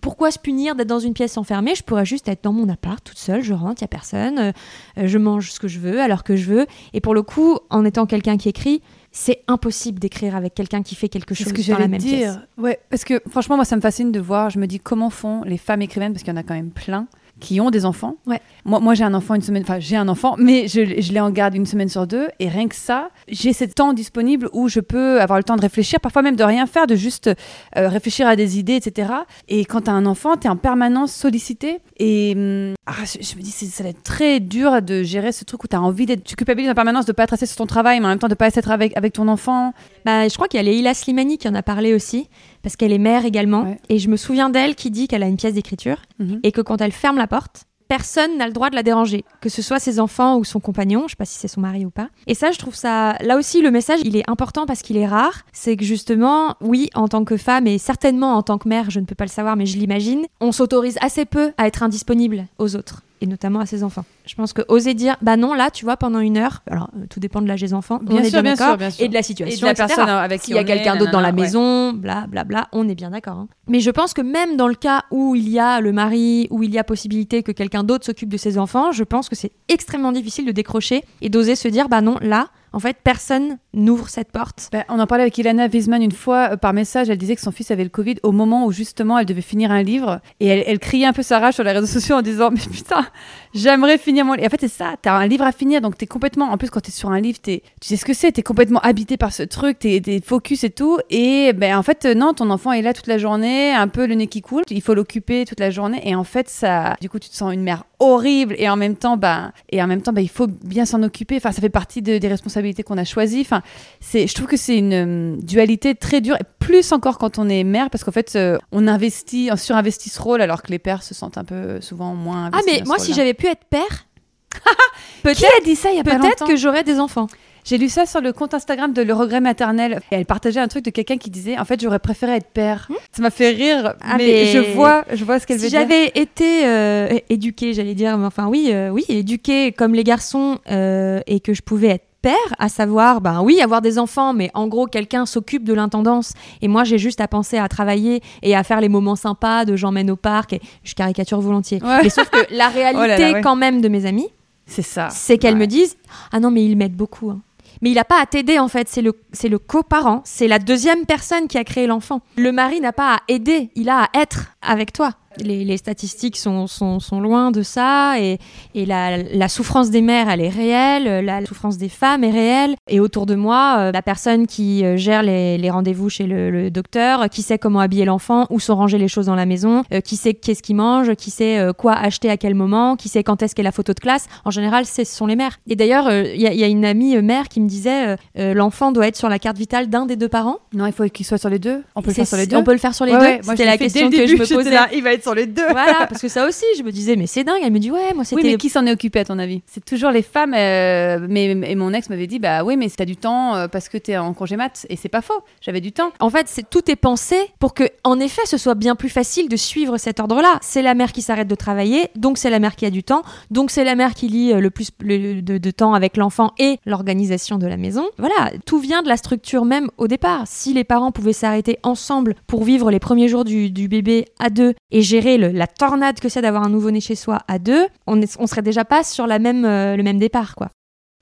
pourquoi se punir d'être dans une pièce enfermée? Je pourrais juste être dans mon appart toute seule, je rentre, il y a personne, euh, euh, je mange ce que je veux, à l'heure que je veux. Et pour le coup, en étant quelqu'un qui écrit, c'est impossible d'écrire avec quelqu'un qui fait quelque chose que dans la même dire. pièce. Ouais, parce que franchement, moi, ça me fascine de voir. Je me dis comment font les femmes écrivaines, parce qu'il y en a quand même plein qui ont des enfants. Ouais. Moi, moi j'ai un enfant une semaine, enfin, j'ai un enfant, mais je, je l'ai en garde une semaine sur deux. Et rien que ça, j'ai ce temps disponible où je peux avoir le temps de réfléchir, parfois même de rien faire, de juste euh, réfléchir à des idées, etc. Et quand tu as un enfant, tu es en permanence sollicité. Et hum, ah, je, je me dis, ça va être très dur de gérer ce truc où tu as envie d'être. Tu culpabilises en permanence de pas être assez sur ton travail, mais en même temps de pas être avec, avec ton enfant. Bah, je crois qu'il y a Leila Slimani qui en a parlé aussi, parce qu'elle est mère également. Ouais. Et je me souviens d'elle qui dit qu'elle a une pièce d'écriture Mhm. et que quand elle ferme la porte, personne n'a le droit de la déranger, que ce soit ses enfants ou son compagnon, je sais pas si c'est son mari ou pas. Et ça, je trouve ça, là aussi, le message, il est important parce qu'il est rare. C'est que justement, oui, en tant que femme et certainement en tant que mère, je ne peux pas le savoir, mais je l'imagine, on s'autorise assez peu à être indisponible aux autres et notamment à ses enfants. Je pense que oser dire, bah non, là, tu vois, pendant une heure, alors euh, tout dépend de l'âge des enfants, Bien on est sûr, bien bien sûr, bien sûr. et de la situation, Et de la etc. personne avec qui S'il y a quelqu'un est, d'autre dans la ouais. maison, bla bla bla, on est bien d'accord. hein. Mais je pense que même dans le cas où il y a le mari, où il y a possibilité que quelqu'un d'autre s'occupe de ses enfants, je pense que c'est extrêmement difficile de décrocher et d'oser se dire, bah non, là, en fait, personne n'ouvre cette porte. Ben, on en parlait avec Ilana Wiesman une fois euh, par message. Elle disait que son fils avait le Covid au moment où justement elle devait finir un livre. Et elle, elle criait un peu sa rage sur les réseaux sociaux en disant Mais putain, j'aimerais finir mon livre. Et en fait, c'est ça. T'as un livre à finir. Donc t'es complètement. En plus, quand t'es sur un livre, t'es- tu sais ce que c'est. T'es complètement habité par ce truc. T'es t'es focus et tout. Et ben, en fait, non, ton enfant est là toute la journée, un peu le nez qui coule. Il faut l'occuper toute la journée. Et en fait, ça. Du coup, tu te sens une mère horrible. Et en même temps, ben, et en même temps, ben, il faut bien s'en occuper. Enfin, ça fait partie de- des responsabilités qu'on a choisies. Enfin, c'est, je trouve que c'est une euh, dualité très dure, et plus encore quand on est mère, parce qu'en fait, euh, on investit, on surinvestit ce rôle, alors que les pères se sentent un peu souvent moins Ah, mais moi, si j'avais pu être père, Qui peut-être a dit ça il y a pas peut-être que j'aurais des enfants. J'ai lu ça sur le compte Instagram de Le Regret Maternel. Et elle partageait un truc de quelqu'un qui disait En fait, j'aurais préféré être père. Ça m'a fait rire, Ah, mais, mais- je, vois, je vois ce qu'elle Si veut dire. j'avais été euh, éduquée, j'allais dire, mais enfin oui, euh, oui, éduquée comme les garçons euh, et que je pouvais être père, à savoir, ben oui, avoir des enfants, mais en gros, quelqu'un s'occupe de l'intendance et moi, j'ai juste à penser à travailler et à faire les moments sympas de j'emmène au parc et je caricature volontiers. Ouais. Mais sauf que la réalité Oh là là, ouais. quand même de mes amis, C'est ça. c'est qu'elles Ouais. me disent ah non mais il m'aide beaucoup hein. mais il n'a pas à t'aider en fait c'est le c'est le coparent c'est la deuxième personne qui a créé l'enfant le mari n'a pas à aider il a à être avec toi Les, statistiques sont, sont, sont, loin de ça et, et la, la, souffrance des mères, elle est réelle, la souffrance des femmes est réelle. Et autour de moi, euh, la personne qui euh, gère les, les rendez-vous chez le, docteur, qui sait comment habiller l'enfant, où sont rangées les choses dans la maison, euh, qui sait qu'est-ce qu'il mange, qui sait quoi acheter à quel moment, qui sait quand est-ce qu'est la photo de classe. En général, ce sont les mères. Et d'ailleurs, il y, y, a une amie mère qui me disait l'enfant doit être sur la carte vitale d'un des deux parents. Non, il faut qu'il soit sur les deux. On peut le faire sur les deux. On peut le faire sur les deux. C'était la question que je me il va être sur les deux. Voilà, parce que ça aussi, je me disais, mais c'est dingue. Elle me dit, ouais, moi c'était. Oui, mais qui s'en est occupé à ton avis? C'est toujours les femmes. Euh, mais et mon ex m'avait dit, bah oui, mais t'as du temps euh, parce que t'es en congé mat. Et c'est pas faux. J'avais du temps. En fait, c'est tout est pensé pour que, en effet, ce soit bien plus facile de suivre cet ordre-là. C'est la mère qui s'arrête de travailler, donc c'est la mère qui a du temps, donc c'est la mère qui lit euh, le plus de, de temps avec l'enfant et l'organisation de la maison. Voilà, tout vient de la structure même au départ. Si les parents pouvaient s'arrêter ensemble pour vivre les premiers jours du, du bébé à deux et gérer la tornade que c'est d'avoir un nouveau-né chez soi à deux, on, on serait déjà pas sur la même, euh, le même départ, quoi.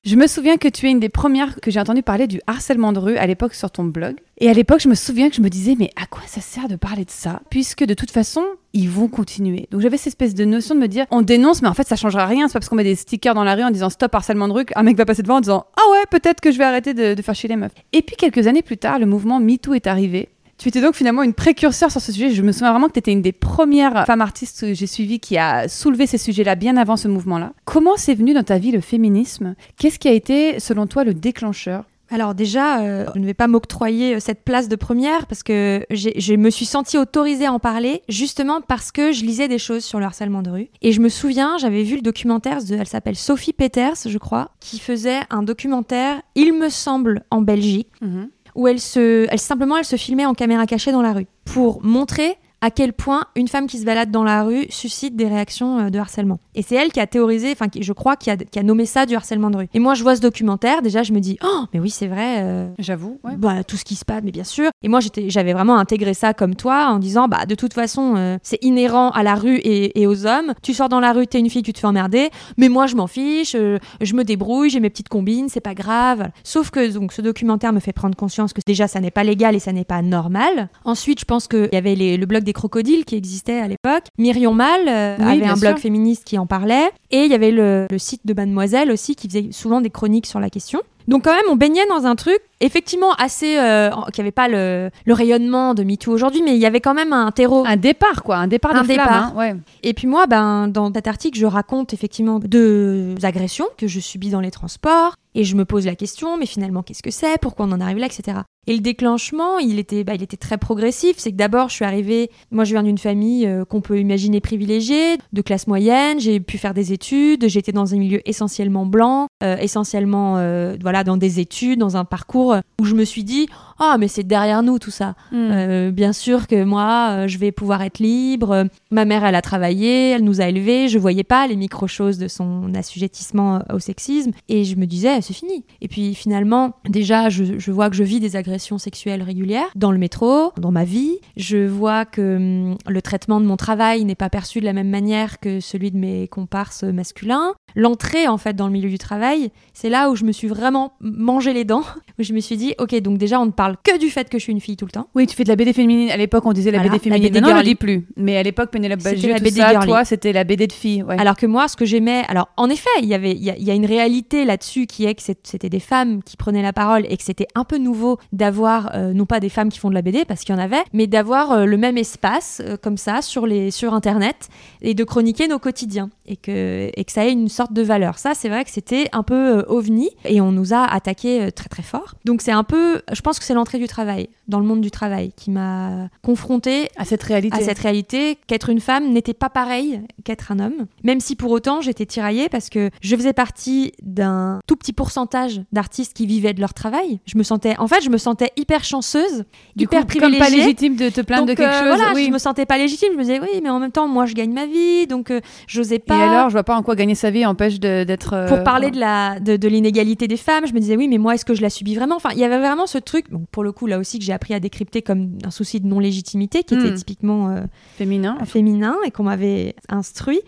Je me souviens que tu es une des premières que j'ai entendu parler du harcèlement de rue à l'époque sur ton blog. Et à l'époque, je me souviens que je me disais, mais à quoi ça sert de parler de ça? Puisque de toute façon, ils vont continuer. Donc j'avais cette espèce de notion de me dire, on dénonce, mais en fait, ça changera rien. C'est pas parce qu'on met des stickers dans la rue en disant stop harcèlement de rue un mec va passer devant en disant, ah ouais, peut-être que je vais arrêter de, de faire chier les meufs. Et puis quelques années plus tard, le mouvement MeToo est arrivé. Tu étais donc finalement une précurseur sur ce sujet. Je me souviens vraiment que tu étais une des premières femmes artistes que j'ai suivies qui a soulevé ces sujets-là bien avant ce mouvement-là. Comment c'est venu dans ta vie le féminisme? Qu'est-ce qui a été, selon toi, le déclencheur? Alors déjà, euh, je ne vais pas m'octroyer euh, cette place de première parce que je me suis sentie autorisée à en parler justement parce que je lisais des choses sur le harcèlement de rue. Et je me souviens, j'avais vu le documentaire, de, elle s'appelle Sophie Peters, je crois, qui faisait un documentaire, il me semble, en Belgique. Mhm où elle se, elle simplement, elle se filmait en caméra cachée dans la rue pour montrer à quel point une femme qui se balade dans la rue suscite des réactions euh, de harcèlement. Et c'est elle qui a théorisé, enfin, je crois, qui a, qui a, nommé ça du harcèlement de rue. Et moi, je vois ce documentaire, déjà, je me dis, oh, mais oui, c'est vrai. Euh, J'avoue. Ouais. Bah, tout ce qui se passe, mais bien sûr. Et moi, j'avais vraiment intégré ça comme toi, en disant, bah, de toute façon, euh, c'est inhérent à la rue et, et, aux hommes. Tu sors dans la rue, t'es une fille, tu te fais emmerder. Mais moi, je m'en fiche, je me débrouille, j'ai mes petites combines, c'est pas grave. Sauf que, donc, ce documentaire me fait prendre conscience que déjà, ça n'est pas légal et ça n'est pas normal. Ensuite, je pense qu'il y avait les, le blog des crocodiles qui existait à l'époque. Myrion Mal euh, avait un blog féministe qui en parlait. Et il y avait le, le site de Mademoiselle aussi qui faisait souvent des chroniques sur la question. Donc quand même, on baignait dans un truc effectivement assez euh, qui avait pas le, le, rayonnement de MeToo aujourd'hui, mais il y avait quand même un terreau, un départ quoi, un départ un départ. Hein, ouais. Et puis moi, ben dans cet article, je raconte effectivement deux agressions que je subis dans les transports, et je me pose la question, mais finalement, qu'est-ce que c'est? Pourquoi on en arrive là, etc. Et le déclenchement, il était, bah, il était très progressif. C'est que d'abord, je suis arrivée, moi je viens d'une famille euh, qu'on peut imaginer privilégiée, de classe moyenne, j'ai pu faire des études, j'étais dans un milieu essentiellement blanc, euh, essentiellement euh, voilà, dans des études, dans un parcours où je me suis dit, ah, mais c'est derrière nous tout ça. Hmm. Euh, bien sûr que moi, euh, je vais pouvoir être libre. Ma mère, elle a travaillé, elle nous a élevés. Je voyais pas les micro-choses de son assujettissement euh, au sexisme. Et je me disais, c'est fini. Et puis finalement, déjà, je, vois que je vis des agressions sexuelles régulières dans le métro, dans ma vie. Je vois que hum, le traitement de mon travail n'est pas perçu de la même manière que celui de mes comparses masculins. L'entrée, en fait, dans le milieu du travail, c'est là où je me suis vraiment mangé les dents, où je me suis dit, ok, donc déjà, on ne parle que du fait que je suis une fille tout le temps. Oui, tu fais de la BD féminine. À l'époque, on disait la BD féminine. non, on lit plus. Mais à l'époque, Pénélope Bagieux, tout ça, toi, c'était la BD de filles. Alors que moi, ce que j'aimais, alors en effet, il y avait, il y, a une réalité là-dessus qui est que c'était des femmes qui prenaient la parole et que c'était un peu nouveau d'avoir euh, non pas des femmes qui font de la BD parce qu'il y en avait, mais d'avoir euh, le même espace euh, comme ça sur les sur Internet et de chroniquer nos quotidiens et que et que ça ait une sorte de valeur. Ça, c'est vrai que c'était un peu ovni et on nous a attaqué très très fort. Donc c'est un peu, je pense que c'est l'entrée du travail, dans le monde du travail, qui m'a confrontée à cette réalité. À cette réalité qu'être une femme n'était pas pareil qu'être un homme. Même si pour autant j'étais tiraillée parce que je faisais partie d'un tout petit pourcentage d'artistes qui vivaient de leur travail. Je me sentais, en fait, je me sentais hyper chanceuse, du hyper coup, privilégiée. Comme pas légitime de te plaindre de quelque euh, chose. Voilà, oui. je me sentais pas légitime. Je me disais oui, mais en même temps, moi, je gagne ma vie, donc euh, j'osais pas. Et alors, je vois pas en quoi gagner sa vie empêche d'être. Euh, pour parler de la de, de l'inégalité des femmes, je me disais oui, mais moi, est-ce que je la subis vraiment? Enfin, il y avait vraiment ce truc. Bon, pour le coup, là aussi, que j'ai appris à décrypter comme un souci de non-légitimité qui était hmm. typiquement euh, féminin. féminin et qu'on m'avait instruit.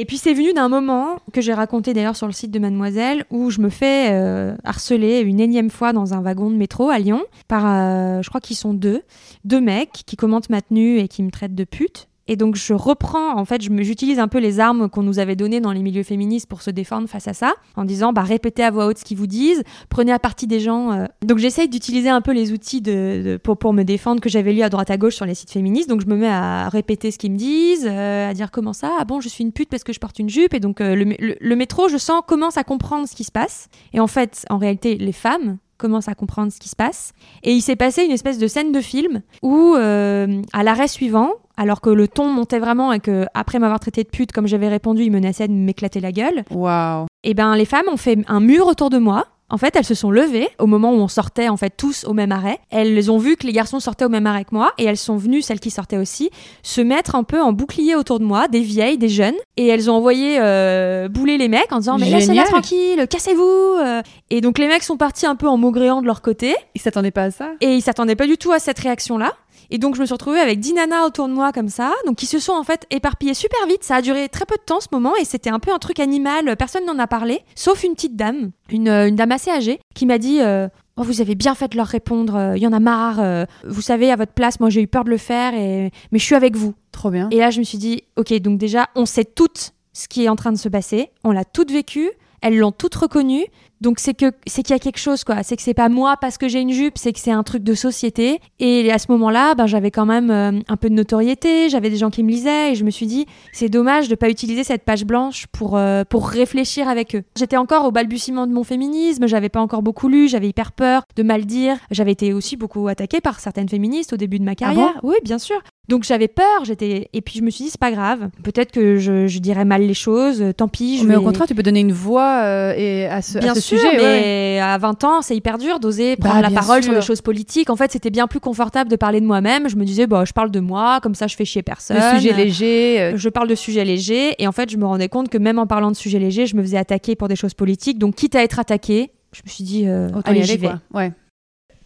Et puis c'est venu d'un moment que j'ai raconté d'ailleurs sur le site de Mademoiselle où je me fais euh, harceler une énième fois dans un wagon de métro à Lyon par, euh, je crois qu'ils sont deux, deux mecs qui commentent ma tenue et qui me traitent de pute. Et donc je reprends, en fait, j'utilise un peu les armes qu'on nous avait données dans les milieux féministes pour se défendre face à ça, en disant bah répétez à voix haute ce qu'ils vous disent, prenez à partie des gens. euh. Donc j'essaye d'utiliser un peu les outils de, pour, pour me défendre que j'avais lu à droite à gauche sur les sites féministes. Donc je me mets à répéter ce qu'ils me disent, euh, à dire comment ça, ah bon je suis une pute parce que je porte une jupe. Et donc euh, le, métro, je sens commence à comprendre ce qui se passe. Et en fait, en réalité, les femmes commencent à comprendre ce qui se passe. Et il s'est passé une espèce de scène de film où, à l'arrêt suivant, alors que le ton montait vraiment et que après m'avoir traité de pute, comme j'avais répondu, il menaçait de m'éclater la gueule, Waouh. et ben les femmes ont fait un mur autour de moi. En fait, elles se sont levées au moment où on sortait en fait tous au même arrêt. Elles ont vu que les garçons sortaient au même arrêt que moi et elles sont venues, celles qui sortaient aussi, se mettre un peu en bouclier autour de moi, des vieilles, des jeunes, et elles ont envoyé euh, bouler les mecs en disant mais laissez-la tranquille, cassez-vous. euh. Et donc les mecs sont partis un peu en maugréant de leur côté Ils s'attendaient pas à ça et ils s'attendaient pas du tout à cette réaction-là. Et donc je me suis retrouvée avec 10 nanas autour de moi comme ça, donc qui se sont en fait éparpillées super vite. Ça a duré très peu de temps ce moment et c'était un peu un truc animal. Personne n'en a parlé, sauf une petite dame, une, euh, une dame assez âgée, qui m'a dit euh, Oh, vous avez bien fait de leur répondre. euh, Il y en a marre. euh, vous savez, à votre place, moi j'ai eu peur de le faire, et... mais je suis avec vous. Trop bien. Et là, je me suis dit, ok, donc déjà, on sait toutes ce qui est en train de se passer, on l'a toutes vécu, elles l'ont toutes reconnu, donc c'est que c'est qu'il y a quelque chose, quoi. C'est que c'est pas moi parce que j'ai une jupe, c'est que c'est un truc de société. Et à ce moment-là, ben, j'avais quand même euh, un peu de notoriété, j'avais des gens qui me lisaient, et je me suis dit, c'est dommage de pas utiliser cette page blanche pour, euh, pour réfléchir avec eux. J'étais encore au balbutiement de mon féminisme, j'avais pas encore beaucoup lu, j'avais hyper peur de mal dire. J'avais été aussi beaucoup attaquée par certaines féministes au début de ma carrière. oui, bien sûr. Donc j'avais peur, j'étais et puis je me suis dit c'est pas grave. Peut-être que je, je dirais mal les choses, tant pis. Je mais vais- au contraire, tu peux donner une voix euh, et à ce, à Bien ce sûr, sujet. mais ouais. à 20 ans, c'est hyper dur d'oser prendre Bah, la bien parole sur les choses politiques. En fait, c'était bien plus confortable de parler de moi-même. Je me disais, bah, je parle de moi, comme ça, je fais chier personne. Le sujet léger. euh, Je parle de sujets légers. Et en fait, je me rendais compte que même en parlant de sujets légers, je me faisais attaquer pour des choses politiques. Donc, quitte à être attaqué, je me suis dit, euh, allez, y j'y vais. quoi. Ouais.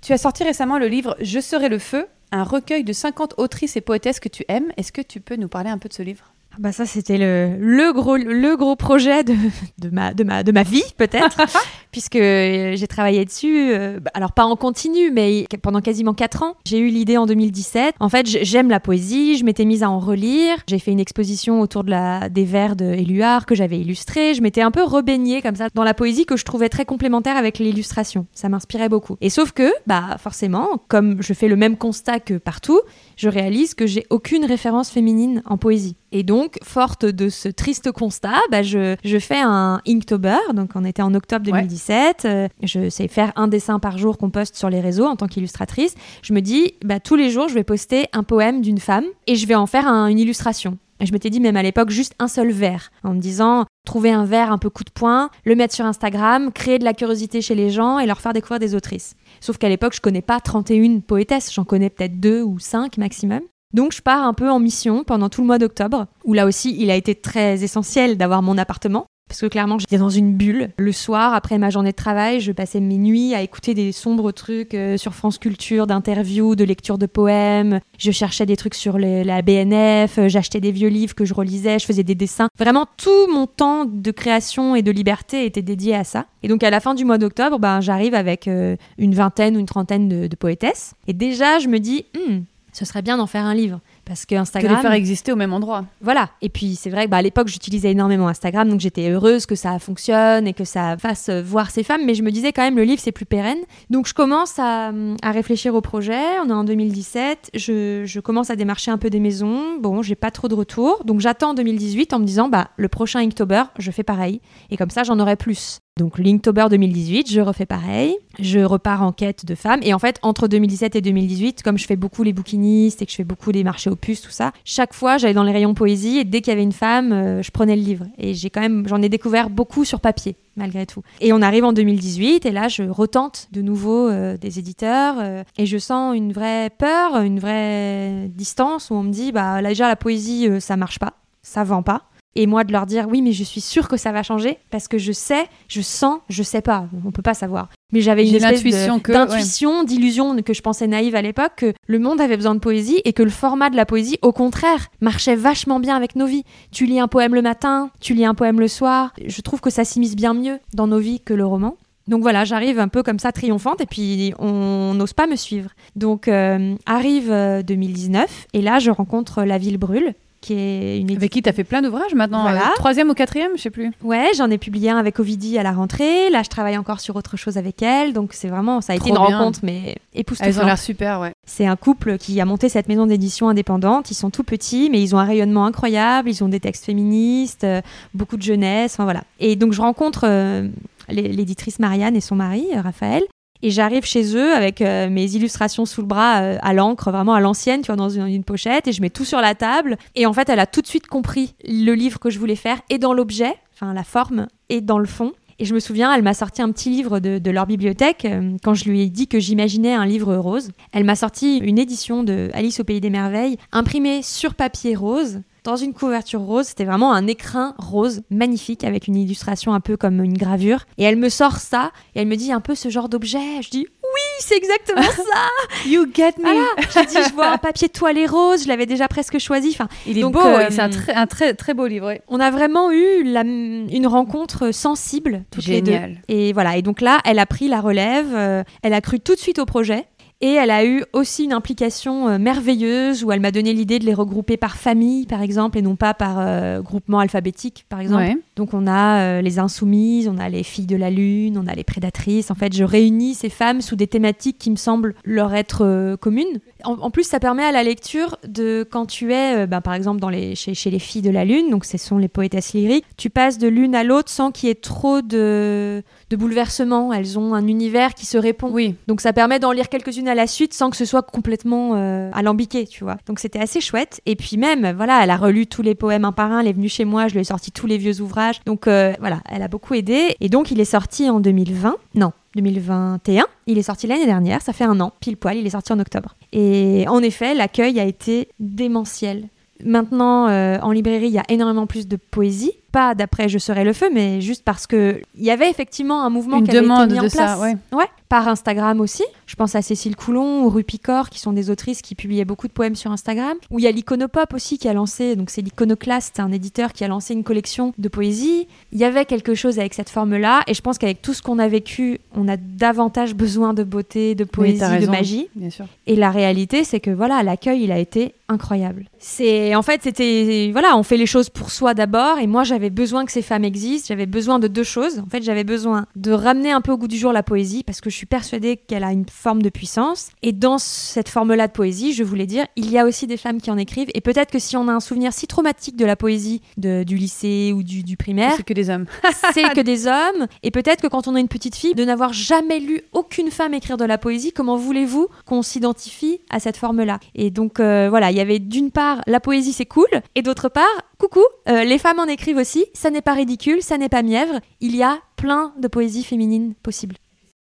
Tu as sorti récemment le livre Je serai le feu, un recueil de 50 autrices et poétesses que tu aimes. Est-ce que tu peux nous parler un peu de ce livre? Ah Bah ça c'était le, le gros le gros projet de, de ma de ma de ma vie peut-être. Puisque euh, j'ai travaillé dessus euh, bah, alors pas en continu mais pendant quasiment quatre ans. J'ai eu l'idée en 2017 en fait j'aime la poésie je m'étais mise à en relire. J'ai fait une exposition autour de la des vers de Éluard que j'avais illustré. Je m'étais un peu rebaignée comme ça dans la poésie que je trouvais très complémentaire avec l'illustration. Ça m'inspirait beaucoup. Et sauf que bah forcément comme je fais le même constat que partout je réalise que j'ai aucune référence féminine en poésie. Et donc, forte de ce triste constat, bah, je, je fais un Inktober, donc on était en octobre 2017, euh, je sais faire un dessin par jour qu'on poste sur les réseaux en tant qu'illustratrice. Je me dis, bah, tous les jours, je vais poster un poème d'une femme et je vais en faire un- une illustration. Et je m'étais dit même à l'époque juste un seul vers, en me disant trouver un vers un peu coup de poing, le mettre sur Instagram, créer de la curiosité chez les gens et leur faire découvrir des autrices. Sauf qu'à l'époque, je connais pas 31 poétesses, j'en connais peut-être deux ou cinq maximum. Donc je pars un peu en mission pendant tout le mois d'octobre, où là aussi il a été très essentiel d'avoir mon appartement. Parce que clairement, j'étais dans une bulle. Le soir, après ma journée de travail, je passais mes nuits à écouter des sombres trucs euh, sur France Culture, d'interviews, de lecture de poèmes. Je cherchais des trucs sur la BNF, euh, j'achetais des vieux livres que je relisais, je faisais des dessins. Vraiment, tout mon temps de création et de liberté était dédié à ça. Et donc, à la fin du mois d'octobre, ben, j'arrive avec euh, une vingtaine ou une trentaine de, de poétesses. Et déjà, je me dis, Hmm, ce serait bien d'en faire un livre. Parce que Instagram. les faire exister au même endroit. Voilà. Et puis c'est vrai que bah, à l'époque j'utilisais énormément Instagram, donc j'étais heureuse que ça fonctionne et que ça fasse euh, voir ces femmes. Mais je me disais quand même le livre c'est plus pérenne. Donc je commence à, à réfléchir au projet. On est en 2017. Je, je commence à démarcher un peu des maisons. Bon, j'ai pas trop de retours. Donc j'attends en 2018 en me disant bah le prochain Inktober je fais pareil. Et comme ça j'en aurai plus. Donc l'Inktober 2018, je refais pareil, je repars en quête de femmes. Et en fait, entre 2017 et 2018, comme je fais beaucoup les bouquinistes et que je fais beaucoup les marchés aux puces, tout ça, chaque fois j'allais dans les rayons poésie et dès qu'il y avait une femme, euh, je prenais le livre. Et j'ai quand même, j'en ai découvert beaucoup sur papier, malgré tout. Et on arrive en 2018 et là je retente de nouveau euh, des éditeurs euh, et je sens une vraie peur, une vraie distance où on me dit, bah là déjà la poésie ça marche pas, ça vend pas. Et moi de leur dire oui mais je suis sûre que ça va changer parce que je sais, je sens, je sais pas, on peut pas savoir. Mais j'avais une espèce d'intuition, d'illusion que je pensais naïve à l'époque que le monde avait besoin de poésie et que le format de la poésie au contraire marchait vachement bien avec nos vies. Tu lis un poème le matin, tu lis un poème le soir, je trouve que ça s'immisce bien mieux dans nos vies que le roman. Donc voilà, j'arrive un peu comme ça triomphante et puis on n'ose pas me suivre. Donc euh, arrive euh, 2019 et là je rencontre La Ville brûle qui est une Avec qui tu as fait plein d'ouvrages maintenant Voilà. euh, Troisième ou quatrième, je sais plus. Ouais, j'en ai publié un avec Ovidie à la rentrée. Là, je travaille encore sur autre chose avec elle. Donc, c'est vraiment, ça a été une bien. rencontre, mais Elles ont époustouflante. l'air super, ouais. C'est un couple qui a monté cette maison d'édition indépendante. Ils sont tout petits, mais ils ont un rayonnement incroyable. Ils ont des textes féministes, euh, beaucoup de jeunesse. Enfin, voilà. Et donc, je rencontre euh, l'é- l'éditrice Marianne et son mari, Raphaël. Et j'arrive chez eux avec euh, mes illustrations sous le bras euh, à l'encre, vraiment à l'ancienne, tu vois, dans une, pochette, et je mets tout sur la table. Et en fait, elle a tout de suite compris le livre que je voulais faire, et dans l'objet, enfin la forme, et dans le fond. Et je me souviens, elle m'a sorti un petit livre de, de leur bibliothèque euh, quand je lui ai dit que j'imaginais un livre rose. Elle m'a sorti une édition de Alice au pays des merveilles, imprimée sur papier rose, dans une couverture rose. C'était vraiment un écrin rose magnifique avec une illustration un peu comme une gravure. Et elle me sort ça et elle me dit un peu ce genre d'objet. Je dis oui, c'est exactement ça. You get me. Voilà. J'ai dit je vois un papier toilé rose. Je l'avais déjà presque choisi. Enfin, Il est Donc, beau, euh, c'est un très, un très, très beau livre. on a vraiment eu la- une rencontre sensible toutes les deux. Et voilà, et donc là, elle a pris la relève, euh, elle a cru tout de suite au projet. Et elle a eu aussi une implication euh, merveilleuse où elle m'a donné l'idée de les regrouper par famille, par exemple, et non pas par euh, groupement alphabétique, par exemple. Ouais. Donc on a euh, les insoumises, on a les filles de la lune, on a les prédatrices. En fait, je réunis ces femmes sous des thématiques qui me semblent leur être communes. En, en plus, ça permet à la lecture de quand tu es, ben, par exemple, dans les, chez, chez les filles de la lune, donc ce sont les poétesses lyriques, tu passes de l'une à l'autre sans qu'il y ait trop de, de bouleversements. Elles ont un univers qui se répond. Oui. Donc ça permet d'en lire quelques-unes à la suite sans que ce soit complètement euh, alambiqué, tu vois. Donc c'était assez chouette. Et puis même, voilà, elle a relu tous les poèmes un par un, elle est venue chez moi, je lui ai sorti tous les vieux ouvrages. Donc euh, voilà, elle a beaucoup aidé. Et donc il est sorti en 2020. Non. 2021, il est sorti l'année dernière, ça fait un an, pile poil, il est sorti en octobre. Et en effet, l'accueil a été démentiel. Maintenant, euh, en librairie, il y a énormément plus de poésie. Pas d'après Je serai le feu, mais juste parce que il y avait effectivement un mouvement Une qui avait demande été mis en de ça, place. ouais. par Instagram aussi. Je pense à Cécile Coulon ou Rue Picor, qui sont des autrices qui publiaient beaucoup de poèmes sur Instagram. Ou il y a l'Iconopop aussi qui a lancé, donc c'est l'Iconoclaste, un éditeur qui a lancé une collection de poésie. Il y avait quelque chose avec cette forme-là, et je pense qu'avec tout ce qu'on a vécu, on a davantage besoin de beauté, de poésie, de magie. Bien sûr. Et la réalité, c'est que voilà, l'accueil, il a été incroyable. C'est en fait, c'était voilà, on fait les choses pour soi d'abord. Et moi, j'avais besoin que ces femmes existent. J'avais besoin de deux choses. En fait, j'avais besoin de ramener un peu au goût du jour la poésie parce que je suis persuadée qu'elle a une forme de puissance. Et dans cette forme-là de poésie, je voulais dire, il y a aussi des femmes qui en écrivent. Et peut-être que si on a un souvenir si traumatique de la poésie de- du lycée ou du, du primaire, C'est que des hommes. c'est que des hommes. Et peut-être que quand on a une petite fille, de n'avoir jamais lu aucune femme écrire de la poésie, comment voulez-vous qu'on s'identifie à cette forme-là? Et donc euh, voilà, il y avait d'une part la poésie c'est cool, et d'autre part, coucou, euh, les femmes en écrivent aussi, ça n'est pas ridicule, ça n'est pas mièvre, il y a plein de poésie féminine possible.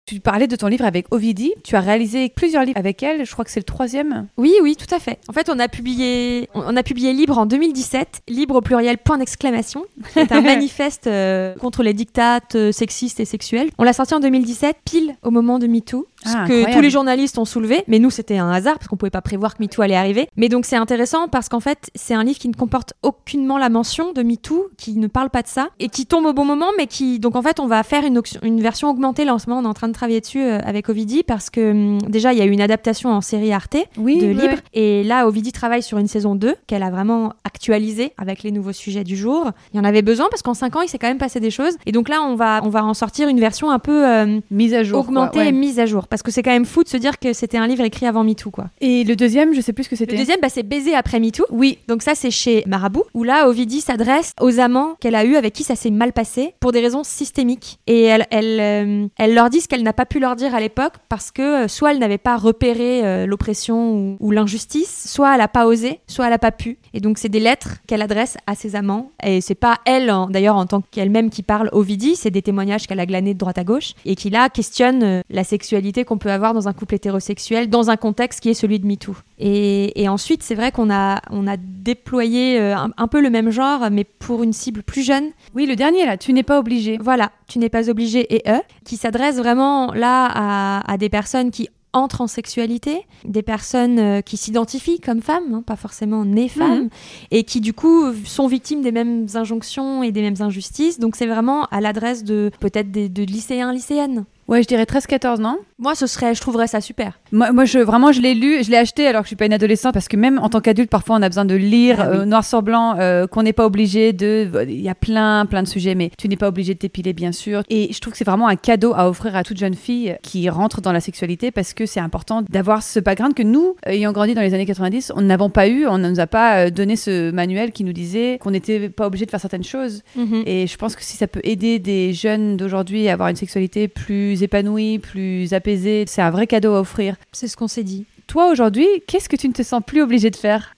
Tu parlais de ton livre avec Ovidie. Tu as réalisé plusieurs livres avec elle. Je crois que c'est le troisième. Oui, oui, tout à fait. En fait, on a publié, on a publié Libre en 2017, Libre au pluriel point d'exclamation, qui est un manifeste euh, contre les dictates euh, sexistes et sexuels. On l'a sorti en 2017, pile au moment de MeToo, ce Ah, que incroyable. tous les journalistes ont soulevé, mais nous c'était un hasard parce qu'on pouvait pas prévoir que MeToo allait arriver. Mais donc c'est intéressant parce qu'en fait c'est un livre qui ne comporte aucunement la mention de MeToo, qui ne parle pas de ça et qui tombe au bon moment, mais qui donc en fait on va faire une, une version augmentée là en ce moment, on est en train de travailler dessus euh, avec Ovidie parce que hum, déjà il y a eu une adaptation en série Arte Oui. de ouais. Libre. Et là, Ovidie travaille sur une saison 2 qu'elle a vraiment actualisée avec les nouveaux sujets du jour. Il y en avait besoin parce qu'en 5 ans, il s'est quand même passé des choses. Et donc là, on va, on va en sortir une version un peu euh, Mise à jour. augmentée quoi, ouais. et mise à jour. Parce que c'est quand même fou de se dire que c'était un livre écrit avant MeToo, quoi. Et le deuxième, je sais plus ce que Le c'était. deuxième, bah, c'est Baiser après MeToo. Oui. Donc ça, c'est chez Marabout, où là, Ovidie s'adresse aux amants qu'elle a eus avec qui ça s'est mal passé pour des raisons systémiques. Et elle, elle, euh, elle leur dit ce qu'elle n'a pas pu leur dire à l'époque parce que euh, soit elle n'avait pas repéré euh, l'oppression ou, ou l'injustice, soit elle n'a pas osé, soit elle n'a pas pu. Et donc c'est des lettres qu'elle adresse à ses amants. Et c'est pas elle, d'ailleurs, en tant qu'elle-même qui parle Ovidie, c'est des témoignages qu'elle a glanés de droite à gauche et qui là questionnent euh, la sexualité qu'on peut avoir dans un couple hétérosexuel dans un contexte qui est celui de MeToo. Et, et ensuite, c'est vrai qu'on a, on a déployé un, un peu le même genre, mais pour une cible plus jeune. Oui, le dernier là. Tu n'es pas obligé. Voilà, tu n'es pas obligé et eux, qui s'adresse vraiment là à, à des personnes qui entrent en sexualité, des personnes euh, qui s'identifient comme femmes, hein, pas forcément nées femmes, Mhm. et qui du coup sont victimes des mêmes injonctions et des mêmes injustices. Donc c'est vraiment à l'adresse de peut-être des, de lycéens, lycéennes. Ouais, je dirais 13-14, non? Moi, ce serait, je trouverais ça super. Moi, moi je, vraiment, je l'ai lu, je l'ai acheté alors que je suis pas une adolescente parce que même en tant qu'adulte, parfois, on a besoin de lire Ah oui. euh, noir sur blanc, euh, qu'on n'est pas obligé de. Il y a plein, plein de sujets, mais tu n'es pas obligé de t'épiler, bien sûr. Et je trouve que c'est vraiment un cadeau à offrir à toute jeune fille qui rentre dans la sexualité parce que c'est important d'avoir ce background que nous, ayant grandi dans les années 90, on n'avons pas eu. On ne nous a pas euh, donné ce manuel qui nous disait qu'on n'était pas obligé de faire certaines choses. Mhm. Et je pense que si ça peut aider des jeunes d'aujourd'hui à avoir une sexualité plus épanouie, plus apaisée, c'est un vrai cadeau à offrir. C'est ce qu'on s'est dit. Toi, aujourd'hui, qu'est-ce que tu ne te sens plus obligé de faire?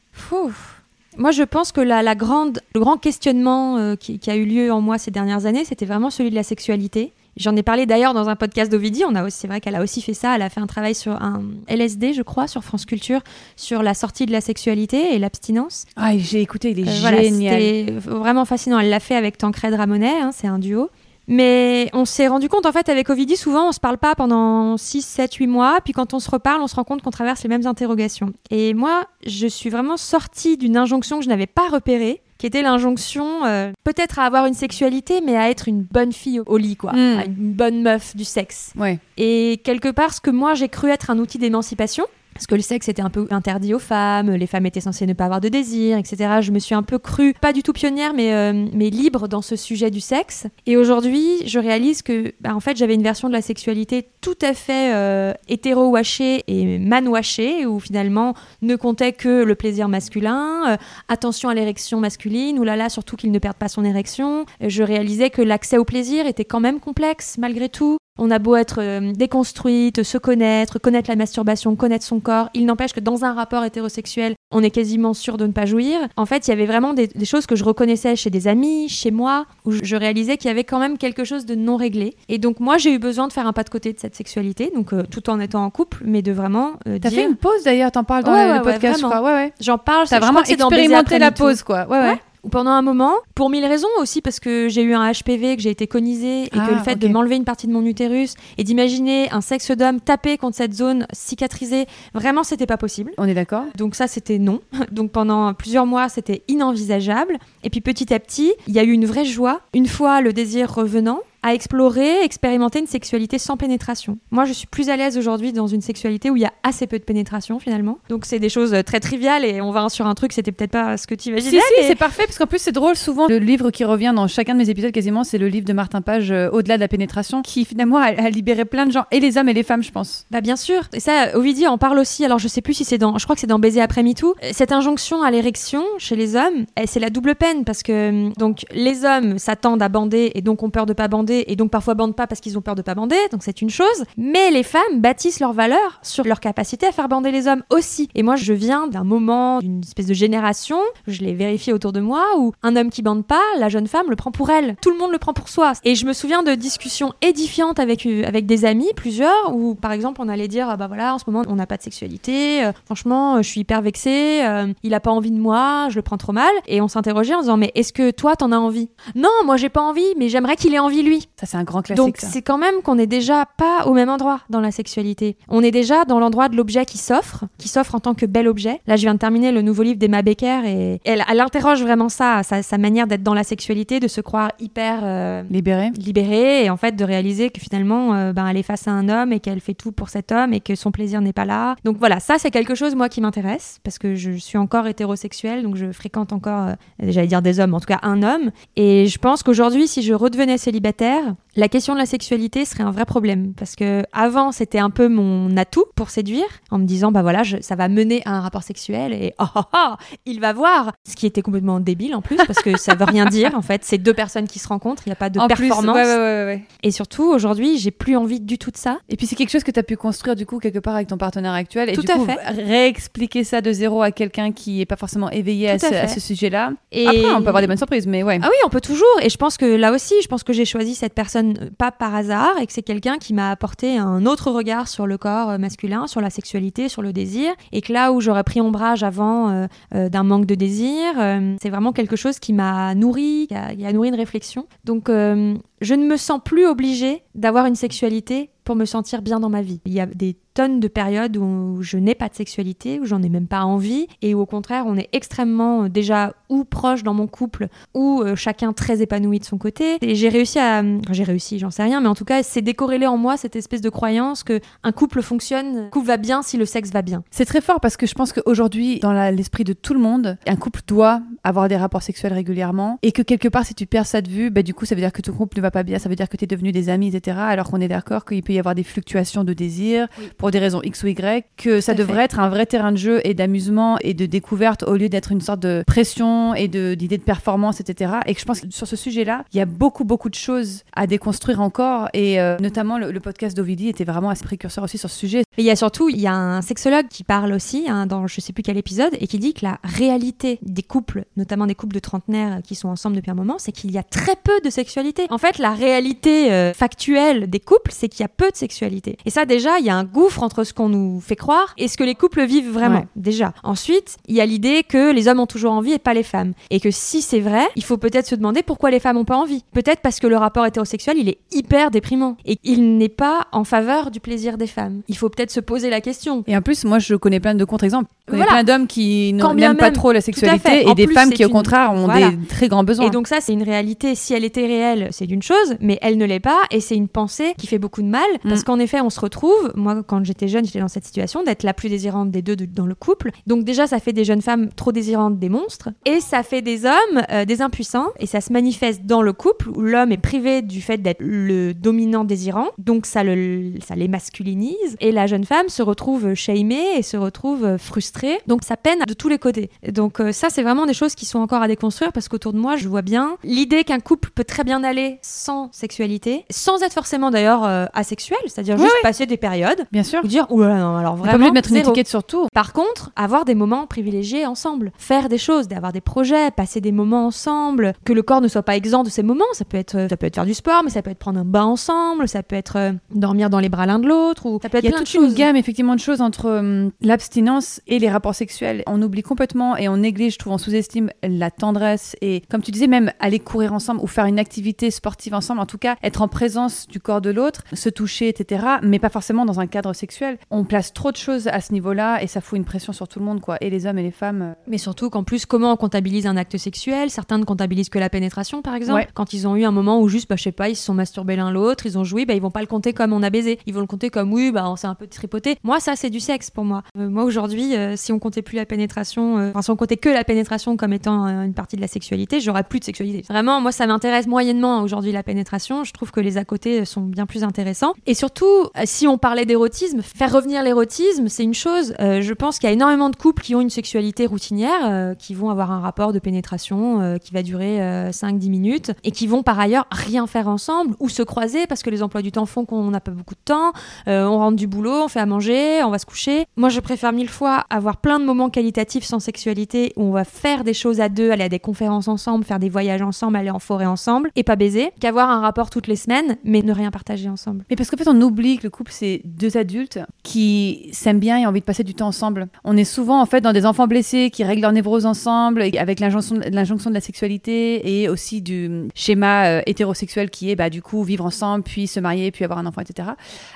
Moi, je pense que la, la grande, le grand questionnement euh, qui, qui a eu lieu en moi ces dernières années, c'était vraiment celui de la sexualité. J'en ai parlé d'ailleurs dans un podcast d'Ovidie. On a aussi, c'est vrai qu'elle a aussi fait ça. Elle a fait un travail sur un LSD, je crois, sur France Culture, sur la sortie de la sexualité et l'abstinence. Ah, j'ai écouté, il est Euh, voilà, génial. c'était vraiment fascinant. Elle l'a fait avec Tancred Ramonet, hein, c'est un duo. Mais on s'est rendu compte, en fait, avec Ovidie, souvent, on se parle pas pendant 6, 7, 8 mois. Puis quand on se reparle, on se rend compte qu'on traverse les mêmes interrogations. Et moi, je suis vraiment sortie d'une injonction que je n'avais pas repérée, qui était l'injonction euh, peut-être à avoir une sexualité, mais à être une bonne fille au, lit, quoi. Mm. À Une bonne meuf du sexe. Ouais. Et quelque part, ce que moi j'ai cru être un outil d'émancipation, parce que le sexe était un peu interdit aux femmes, les femmes étaient censées ne pas avoir de désir, etc. Je me suis un peu crue, pas du tout pionnière, mais, euh, mais libre dans ce sujet du sexe. Et aujourd'hui, je réalise que, bah, en fait, j'avais une version de la sexualité tout à fait euh, hétéro-washée et man-washée, où finalement ne comptait que le plaisir masculin, euh, attention à l'érection masculine, oulala, surtout qu'il ne perde pas son érection. Je réalisais que l'accès au plaisir était quand même complexe, malgré tout. On a beau être euh, déconstruite, se connaître, connaître la masturbation, connaître son corps, il n'empêche que dans un rapport hétérosexuel, on est quasiment sûr de ne pas jouir. En fait, il y avait vraiment des, des choses que je reconnaissais chez des amis, chez moi, où je, je réalisais qu'il y avait quand même quelque chose de non réglé. Et donc moi, j'ai eu besoin de faire un pas de côté de cette sexualité, donc euh, tout en étant en couple, mais de vraiment euh, T'as dire... fait une pause d'ailleurs, t'en parles dans Ouais, le ouais, ouais, podcast, je vraiment. crois. Ouais, ouais. J'en parle, T'as vraiment expérimenté la pause, quoi. Ouais, ouais. Pendant un moment, pour mille raisons aussi, parce que j'ai eu un HPV, que j'ai été conisée, et Ah, que le fait de m'enlever une partie de mon utérus et d'imaginer un sexe d'homme taper contre cette zone cicatrisée, vraiment, c'était pas possible. On est d'accord Donc ça, c'était non. Donc pendant plusieurs mois, c'était inenvisageable. Et puis petit à petit, il y a eu une vraie joie, une fois le désir revenant, à explorer, expérimenter une sexualité sans pénétration. Moi, je suis plus à l'aise aujourd'hui dans une sexualité où il y a assez peu de pénétration finalement. Donc c'est des choses euh, très triviales et on va sur un truc, c'était peut-être pas ce que tu Si, imaginais. si, mais- c'est parfait, parce qu'en plus, c'est drôle. Souvent, le livre qui revient dans chacun de mes épisodes, quasiment, c'est le livre de Martin Page, euh, Au-delà de la pénétration, qui finalement a, a libéré plein de gens, et les hommes et les femmes, je pense. Bah bien sûr. Et ça, Ovidie en parle aussi. Alors je sais plus si c'est dans, je crois que c'est dans Baiser après MeToo. Euh, Cette injonction à l'érection chez les hommes, eh, c'est la double peine parce que hum, donc les hommes s'attendent à bander et donc ont peur de pas bander et donc parfois bandent pas parce qu'ils ont peur de pas bander. Donc c'est une chose. Mais les femmes bâtissent leur valeur sur leur capacité à faire bander les hommes aussi. Et moi je viens d'un moment, d'une espèce de génération, je l'ai vérifié autour de moi, où un homme qui bande pas, la jeune femme le prend pour elle. Tout le monde le prend pour soi. Et je me souviens de discussions édifiantes avec, euh, avec des amis, plusieurs, où par exemple on allait dire, ah bah voilà, en ce moment on n'a pas de sexualité, euh, franchement euh, je suis hyper vexée, il a pas envie de moi, je le prends trop mal. Et on s'interrogeait en disant, mais est-ce que toi t'en as envie? Non, moi j'ai pas envie, mais j'aimerais qu'il ait envie lui. Ça, c'est un grand classique. Donc c'est quand même qu'on est déjà pas au même endroit dans la sexualité. On est déjà dans l'endroit de l'objet qui s'offre, qui s'offre en tant que bel objet. Là, je viens de terminer le nouveau livre d'Emma Becker et elle, elle interroge vraiment ça, sa, sa manière d'être dans la sexualité, de se croire hyper euh, Libéré. libérée et en fait de réaliser que finalement euh, ben, elle est face à un homme et qu'elle fait tout pour cet homme et que son plaisir n'est pas là. Donc voilà, ça c'est quelque chose moi qui m'intéresse parce que je suis encore hétérosexuelle donc je fréquente encore, euh, j'allais dire des hommes, en tout cas un homme. Et je pense qu'aujourd'hui si je redevenais célibataire, Terre la question de la sexualité serait un vrai problème parce que avant c'était un peu mon atout pour séduire en me disant bah voilà je- ça va mener à un rapport sexuel et oh, oh, oh, il va voir ce qui était complètement débile en plus parce que ça veut rien dire en fait c'est deux personnes qui se rencontrent il n'y a pas de En performance ouais, ouais, ouais, ouais. et surtout aujourd'hui j'ai plus envie du tout de ça Et puis c'est quelque chose que tu as pu construire du coup quelque part avec ton partenaire actuel et Tout du à coup fait. réexpliquer ça de zéro à quelqu'un qui est pas forcément éveillé à ce, à ce sujet-là. et Après on peut avoir des bonnes surprises mais ouais. Ah oui, on peut toujours. Et je pense que là aussi, je pense que j'ai choisi cette personne euh, pas par hasard et que c'est quelqu'un qui m'a apporté un autre regard sur le corps euh, masculin, sur la sexualité, sur le désir. Et que là où j'aurais pris ombrage avant euh, d'un manque de désir, c'est vraiment quelque chose qui m'a nourri, qui a, qui a nourri une réflexion. Donc je ne me sens plus obligée d'avoir une sexualité pour me sentir bien dans ma vie. Il y a des tonnes de périodes où je n'ai pas de sexualité, où j'en ai même pas envie, et où au contraire on est extrêmement euh, déjà ou proche dans mon couple, ou euh, chacun très épanoui de son côté. Et j'ai réussi à, enfin, j'ai réussi, j'en sais rien, mais en tout cas c'est décorrélé en moi cette espèce de croyance que un couple fonctionne, un couple va bien si le sexe va bien. C'est très fort parce que je pense qu'aujourd'hui, dans l'esprit de tout le monde, un couple doit avoir des rapports sexuels régulièrement et que quelque part, si tu perds ça de vue, bah, du coup, ça veut dire que ton couple ne va pas bien, ça veut dire que tu es devenu des amis, etc. Alors qu'on est d'accord qu'il peut y avoir des fluctuations de désir Oui. pour des raisons X ou Y, que ça devrait fait. être un vrai terrain de jeu et d'amusement et de découverte au lieu d'être une sorte de pression et d'idée de, performance, etc. Et que je pense que sur ce sujet-là, il y a beaucoup, beaucoup de choses à déconstruire encore et euh, notamment le, le podcast d'Ovidie était vraiment assez précurseur aussi sur ce sujet. Mais il y a surtout, il y a un sexologue qui parle aussi hein, dans je sais plus quel épisode et qui dit que la réalité des couples, notamment des couples de trentenaires qui sont ensemble depuis un moment, c'est qu'il y a très peu de sexualité. En fait, la réalité euh, factuelle des couples, c'est qu'il y a peu de sexualité. Et ça, déjà, il y a un gouffre entre ce qu'on nous fait croire et ce que les couples vivent vraiment. Ouais. Déjà. Ensuite, il y a l'idée que les hommes ont toujours envie et pas les femmes. Et que si c'est vrai, il faut peut-être se demander pourquoi les femmes ont pas envie. Peut-être parce que le rapport hétérosexuel, il est hyper déprimant et il n'est pas en faveur du plaisir des femmes. Il faut peut-être se poser la question. Et en plus, moi, je connais plein de contre-exemples. Je connais Voilà. plein d'hommes qui n'aiment pas trop la sexualité et des plus, femmes qui, au une- contraire, ont Voilà. des très grands besoins. Et donc ça, c'est une réalité. Si elle était réelle, c'est d'une chose, mais elle ne l'est pas, et c'est une pensée qui fait beaucoup de mal, parce Mm. qu'en effet, on se retrouve, moi, quand j'étais jeune, j'étais dans cette situation, d'être la plus désirante des deux de- dans le couple. Donc déjà, ça fait des jeunes femmes trop désirantes des monstres, et ça fait des hommes euh, des impuissants, et ça se manifeste dans le couple, où l'homme est privé du fait d'être le dominant désirant, donc ça, le, ça les masculinise, et la jeune femme se retrouve shamée et se retrouve euh, frustrée, donc ça peine de tous les côtés. Donc euh, ça, c'est vraiment des choses qui sont encore à déconstruire, parce qu'autour de moi, je vois bien l'idée qu'un couple peut très bien aller sans sexualité, sans être forcément d'ailleurs euh, asexuel, c'est-à-dire Oui, juste oui. passer des périodes, Bien sûr. ou dire, oulala, non, alors est pas vraiment, obligé de mettre une zéro. étiquette sur tout. Par contre, avoir des moments privilégiés ensemble, faire des choses, d'avoir des projets, passer des moments ensemble, que le corps ne soit pas exempt de ces moments. Ça peut être, euh, ça peut être faire du sport, mais ça peut être prendre un bain ensemble, ça peut être euh, dormir dans les bras l'un de l'autre, ou ça peut être Il y a plein toute de choses. une gamme effectivement de choses entre hum, l'abstinence et les rapports sexuels. On oublie complètement et on néglige, je trouve, on sous-estime la tendresse et comme tu disais même aller courir ensemble ou faire une activité sportive ensemble, en tout cas être en présence du corps de l'autre, se toucher, etc. Mais pas forcément dans un cadre sexuel. On place trop de choses à ce niveau-là et ça fout une pression sur tout le monde, quoi. Et les hommes et les femmes. euh, Mais surtout qu'en plus, comment on comptabilise un acte sexuel? Certains ne comptabilisent que la pénétration, par exemple. Ouais. Quand ils ont eu un moment où juste, bah, je sais pas, ils se sont masturbés l'un l'autre, ils ont joui, bah, ils vont pas le compter comme on a baisé. Ils vont le compter comme oui, bah, on s'est un peu tripoté. Moi, ça, c'est du sexe pour moi. Euh, moi, aujourd'hui, euh, si on comptait plus la pénétration, euh, enfin, si on comptait que la pénétration comme étant une partie de la sexualité, j'aurais plus de sexualité. Vraiment, moi, ça m'intéresse moyennement aujourd'hui la pénétration. Je trouve que les à côté sont bien plus intéressants. Et surtout, si on parlait d'érotisme, faire revenir l'érotisme, c'est une chose. Euh, je pense qu'il y a énormément de couples qui ont une sexualité routinière, euh, qui vont avoir un rapport de pénétration euh, qui va durer 5-10 minutes, et qui vont par ailleurs rien faire ensemble ou se croiser parce que les emplois du temps font qu'on n'a pas beaucoup de temps. On rentre du boulot, on fait à manger, on va se coucher. Moi, je préfère mille fois avoir plein de moments qualitatifs sans sexualité où on va faire des choses à deux, aller à des conférences ensemble, faire des voyages ensemble, aller en forêt ensemble et pas baiser, qu'avoir un rapport toutes les semaines mais ne rien partager ensemble. Mais parce qu'en fait, on oublie que le couple, c'est deux adultes qui s'aiment bien et ont envie de passer du temps ensemble. On est souvent, en fait, dans des enfants blessés qui règlent leur névrose ensemble, avec l'injonction de, la sexualité et aussi du schéma euh, hétérosexuel qui est, bah, du coup, vivre ensemble, puis se marier, puis avoir un enfant, etc.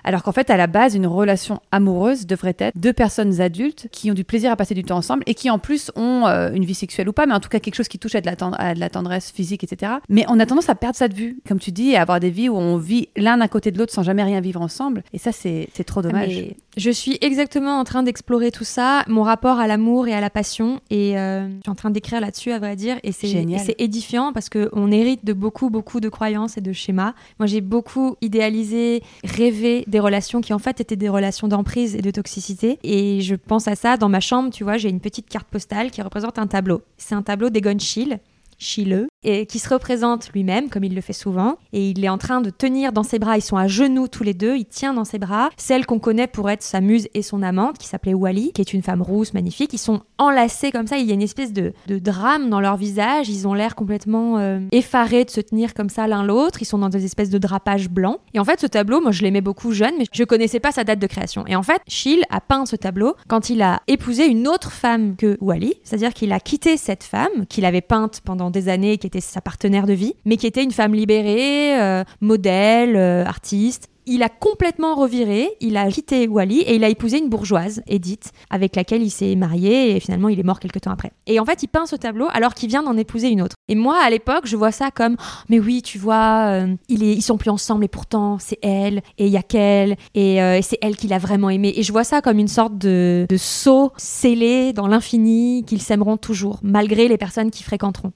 Alors qu'en fait, à la base, une relation amoureuse devrait être deux personnes adultes qui ont du plaisir à passer du temps ensemble et qui, en plus, ont euh, une vie sexuelle ou pas, mais en tout cas, quelque chose qui touche à de la, tendresse physique, etc. Mais on a tendance à perdre ça de vue, comme tu dis, et avoir des vies où on vit l'un à côté de l'autre sans jamais rien vivre ensemble. Et ça, c'est trop dommage. Mais je suis exactement en train d'explorer tout ça, mon rapport à l'amour et à la passion, et euh, je suis en train d'écrire là-dessus, à vrai dire, et c'est Génial. et c'est édifiant parce qu'on hérite de beaucoup, beaucoup de croyances et de schémas. Moi, j'ai beaucoup idéalisé, rêvé des relations qui en fait étaient des relations d'emprise et de toxicité, et je pense à ça dans ma chambre, tu vois, j'ai une petite carte postale qui représente un tableau. C'est un tableau d'Egon Schiele. Chileux, et qui se représente lui-même, comme il le fait souvent, et il est en train de tenir dans ses bras, ils sont à genoux tous les deux, il tient dans ses bras celle qu'on connaît pour être sa muse et son amante, qui s'appelait Wally, qui est une femme rousse, magnifique, ils sont enlacés comme ça, il y a une espèce de, de drame dans leur visage, ils ont l'air complètement euh, effarés de se tenir comme ça l'un l'autre, ils sont dans des espèces de drapages blancs, et en fait ce tableau, moi je l'aimais beaucoup jeune, mais je connaissais pas sa date de création, et en fait Schill a peint ce tableau quand il a épousé une autre femme que Wally, c'est-à-dire qu'il a quitté cette femme qu'il avait peinte pendant des années, qui était sa partenaire de vie, mais qui était une femme libérée, euh, modèle, euh, artiste. il a complètement reviré, il a quitté Wally et il a épousé une bourgeoise, Edith, avec laquelle il s'est marié et finalement il est mort quelques temps après. Et en fait, il peint ce tableau alors qu'il vient d'en épouser une autre. Et moi, à l'époque, je vois ça comme, oh, mais oui, tu vois, euh, il ils sont plus ensemble et pourtant c'est elle et il y a qu'elle et, euh, et c'est elle qui l'a vraiment aimé. Et je vois ça comme une sorte de, de saut scellé dans l'infini qu'ils s'aimeront toujours, malgré les personnes qui fréquenteront.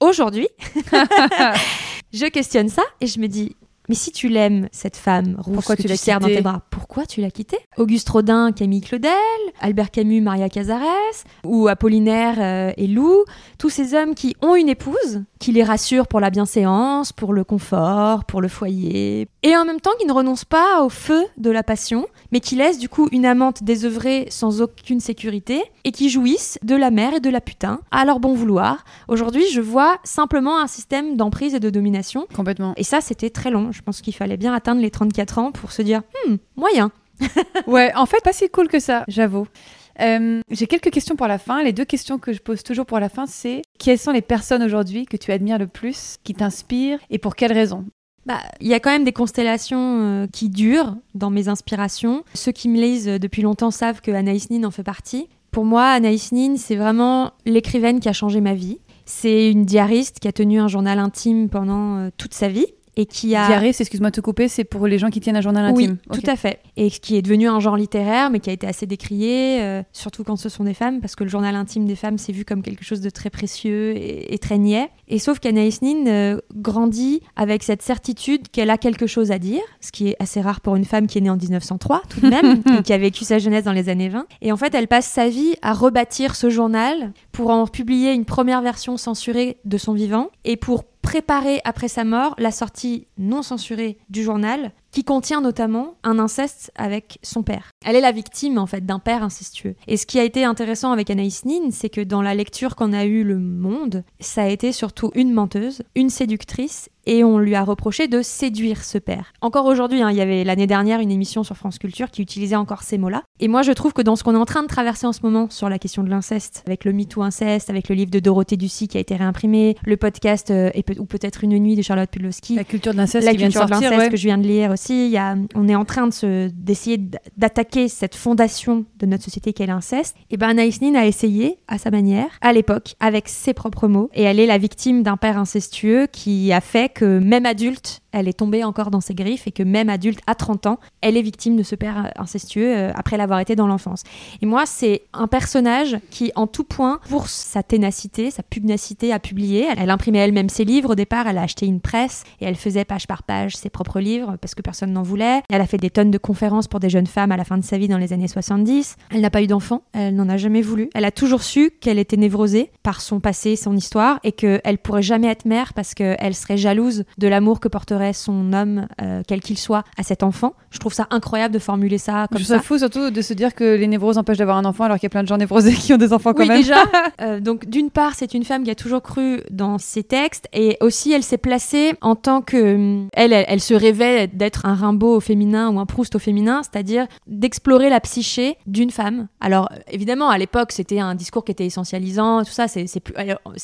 Aujourd'hui, je questionne ça et je me dis, mais si tu l'aimes, cette femme rousse Pourquoi que tu tu serres dans tes bras, pourquoi tu l'as quittée? Auguste Rodin, Camille Claudel, Albert Camus, Maria Cazares, ou Apollinaire euh, et Lou, tous ces hommes qui ont une épouse, qui les rassure pour la bienséance, pour le confort, pour le foyer, et en même temps qui ne renoncent pas au feu de la passion, mais qui laissent du coup une amante désœuvrée sans aucune sécurité, et qui jouissent de la mère et de la putain, à leur bon vouloir. Aujourd'hui, je vois simplement un système d'emprise et de domination, Complètement. et ça, c'était très long. Je pense qu'il fallait bien atteindre les 34 ans pour se dire, hmm, moyen. Ouais, en fait, pas si cool que ça, j'avoue. Euh, J'ai quelques questions pour la fin. Les deux questions que je pose toujours pour la fin, c'est quelles sont les personnes aujourd'hui que tu admires le plus, qui t'inspirent et pour quelles raisons? Bah, il y a quand même des constellations euh, qui durent dans mes inspirations. Ceux qui me lisent euh, depuis longtemps savent que Anaïs Nin en fait partie. Pour moi, Anaïs Nin, c'est vraiment l'écrivaine qui a changé ma vie. C'est une diariste qui a tenu un journal intime pendant toute sa vie et qui a c'est- excuse-moi de te couper, c'est pour les gens qui tiennent un journal intime. Oui, tout à fait. Et qui est devenu un genre littéraire, mais qui a été assez décrié, euh, surtout quand ce sont des femmes, parce que le journal intime des femmes, c'est vu comme quelque chose de très précieux et, et très niais. Et sauf qu'Anaïs Nin euh, grandit avec cette certitude qu'elle a quelque chose à dire, ce qui est assez rare pour une femme qui est née en 1903, tout de même, et qui a vécu sa jeunesse dans les années 20. Et en fait, elle passe sa vie à rebâtir ce journal pour en publier une première version censurée de son vivant, et pour préparer après sa mort la sortie non censurée du journal qui contient notamment un inceste avec son père. Elle est la victime en fait d'un père incestueux. Et ce qui a été intéressant avec Anaïs Nin, c'est que dans la lecture qu'en a eu le monde, ça a été surtout une menteuse, une séductrice et on lui a reproché de séduire ce père. Encore aujourd'hui, hein, il y avait l'année dernière une émission sur France Culture qui utilisait encore ces mots-là. Et moi, je trouve que dans ce qu'on est en train de traverser en ce moment sur la question de l'inceste, avec le MeToo inceste, avec le livre de Dorothée Ducy qui a été réimprimé, le podcast euh, et peut- ou peut-être une nuit de Charlotte Pudlowski, La culture de l'inceste la qui vient de culture de ouais. que je viens de lire aussi. Il y a, on est en train de se, d'essayer d- cette fondation de notre société qu'est l'inceste. Et ben Anaïs a essayé à sa manière, à l'époque, avec ses propres mots. Et elle est la victime d'un père incestueux qui a fait que même adulte, elle est tombée encore dans ses griffes et que même adulte à 30 ans, elle est victime de ce père incestueux euh, après l'avoir été dans l'enfance. Et moi, c'est un personnage qui, en tout point, pour sa ténacité, sa pugnacité à publier, elle, elle imprimait elle-même ses livres. Au départ, elle a acheté une presse et elle faisait page par page ses propres livres parce que personne n'en voulait. Elle a fait des tonnes de conférences pour des jeunes femmes à la fin de sa vie dans les années 70. Elle n'a pas eu d'enfant, elle n'en a jamais voulu. Elle a toujours su qu'elle était névrosée par son passé, son histoire et qu'elle pourrait jamais être mère parce qu'elle serait jalouse de l'amour que porterait son homme, euh, quel qu'il soit, à cet enfant. Je trouve ça incroyable de formuler ça comme je trouve ça. ça fou surtout de se dire que les névroses empêchent d'avoir un enfant alors qu'il y a plein de gens névrosés qui ont des enfants quand oui, même. déjà. Euh, donc, d'une part, c'est une femme qui a toujours cru dans ses textes et aussi, elle s'est placée en tant que. hum, Elle, elle, elle se rêvait d'être un Rimbaud au féminin ou un Proust au féminin, c'est-à-dire d'explorer la psyché d'une femme. Alors, euh, évidemment, à l'époque, c'était un discours qui était essentialisant, tout ça, c'est plus,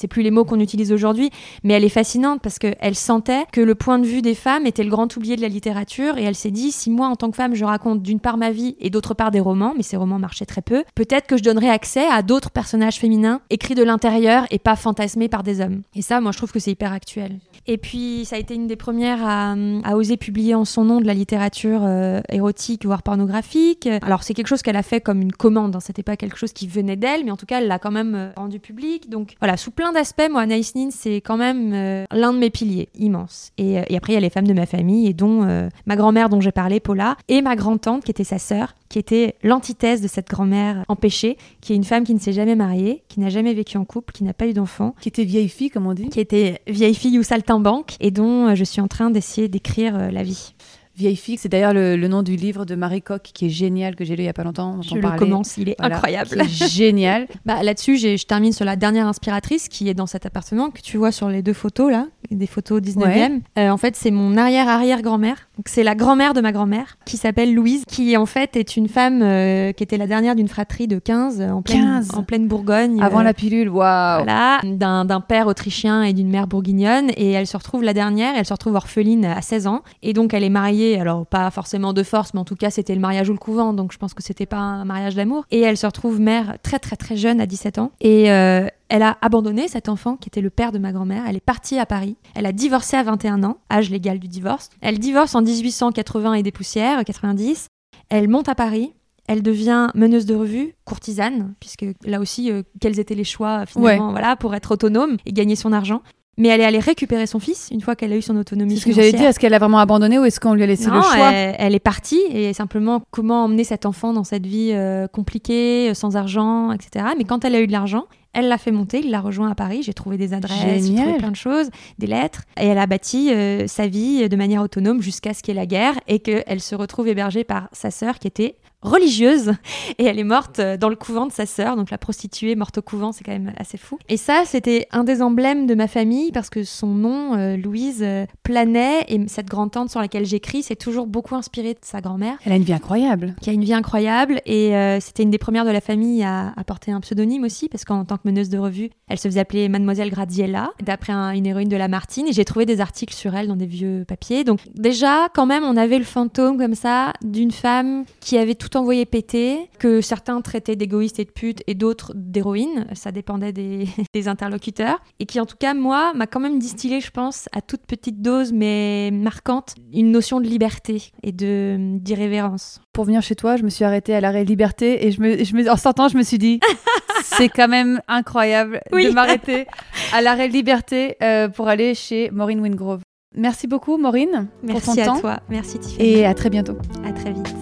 plus les mots qu'on utilise aujourd'hui, mais elle est fascinante parce qu'elle sentait que le point de vue des femmes était le grand oublié de la littérature et elle s'est dit si moi en tant que femme je raconte d'une part ma vie et d'autre part des romans, mais ces romans marchaient très peu, peut-être que je donnerais accès à d'autres personnages féminins écrits de l'intérieur et pas fantasmés par des hommes. Et ça, moi je trouve que c'est hyper actuel. Et puis ça a été une des premières à, oser publier en son nom de la littérature euh, érotique voire pornographique. Alors c'est quelque chose qu'elle a fait comme une commande, hein. c'était pas quelque chose qui venait d'elle, mais en tout cas elle l'a quand même euh, rendu public. Donc voilà, sous plein d'aspects, moi Anaïs Nin c'est quand même euh, l'un de mes piliers immense. Et après a les femmes de ma famille et dont euh, ma grand-mère dont j'ai parlé, Paula, et ma grand-tante qui était sa sœur, qui était l'antithèse de cette grand-mère empêchée, qui est une femme qui ne s'est jamais mariée, qui n'a jamais vécu en couple, qui n'a pas eu d'enfant, Qui était vieille fille, comme on dit. qui était vieille fille ou saltimbanque et dont euh, je suis en train d'essayer d'écrire euh, la vie. Vieille fille, c'est d'ailleurs le, le nom du livre de Marie Coq qui est génial, que j'ai lu il y a pas longtemps. dont Je on le commence, il est Voilà, incroyable. est génial. Bah, Là-dessus, je termine sur la dernière inspiratrice qui est dans cet appartement que tu vois sur les deux photos là. des photos 19e. Euh, en fait, c'est mon arrière-arrière-grand-mère. C'est la grand-mère de ma grand-mère, qui s'appelle Louise, qui en fait est une femme euh, qui était la dernière d'une fratrie de 15 euh, en pleine, 15. en pleine Bourgogne. Avant euh, la pilule, waouh. voilà, d'un père autrichien et d'une mère bourguignonne. Et elle se retrouve la dernière, elle se retrouve orpheline à 16 ans. Et donc elle est mariée, alors pas forcément de force, mais en tout cas c'était le mariage ou le couvent, donc je pense que c'était pas un mariage d'amour. Et elle se retrouve mère très très très jeune, à 17 ans. Et euh, elle a abandonné cet enfant qui était le père de ma grand-mère. Elle est partie à Paris. Elle a divorcé à 21 ans, âge légal du divorce. Elle divorce en 1880 et des poussières, 90. Elle monte à Paris. Elle devient meneuse de revue, courtisane, puisque là aussi, euh, quels étaient les choix finalement, voilà, pour être autonome et gagner son argent. Mais elle est allée récupérer son fils une fois qu'elle a eu son autonomie. C'est ce que financière. dire. Est-ce qu'elle a vraiment abandonné ou est-ce qu'on lui a laissé Non, le choix elle, elle est partie et simplement comment emmener cet enfant dans cette vie euh, compliquée, euh, sans argent, etc. Mais quand elle a eu de l'argent, elle l'a fait monter, il l'a rejoint à Paris. J'ai trouvé des adresses, j'ai trouvé plein de choses, des lettres. Et elle a bâti euh, sa vie de manière autonome jusqu'à ce qu'il y ait la guerre et qu'elle se retrouve hébergée par sa sœur qui était religieuse et elle est morte euh, dans le couvent de sa sœur donc la prostituée morte au couvent c'est quand même assez fou et ça c'était un des emblèmes de ma famille parce que son nom euh, Louise euh, planait et cette grand tante sur laquelle j'écris c'est toujours beaucoup inspiré de sa grand-mère Elle a une vie incroyable. qui a une vie incroyable et euh, c'était une des premières de la famille à, à porter un pseudonyme aussi parce qu'en tant que meneuse de revue. Elle se faisait appeler Mademoiselle Graziella d'après un- une héroïne de Lamartine et j'ai trouvé des articles sur elle dans des vieux papiers. Donc déjà quand même on avait le fantôme comme ça d'une femme qui avait tout envoyé péter que certains traitaient d'égoïste et de pute et d'autres d'héroïne. Ça dépendait des, des interlocuteurs. Et qui en tout cas moi m'a quand même distillé je pense à toute petite dose mais marquante une notion de liberté et de d'irrévérence. Pour venir chez toi, je me suis arrêtée à l'arrêt Liberté et je me, je me- en sortant, je me suis dit, c'est quand même incroyable Oui. de m'arrêter à l'arrêt Liberté euh, pour aller chez Maureen Wingrove. Merci beaucoup, Maureen, merci pour ton à temps. toi merci Tiffany Et à très bientôt. à très vite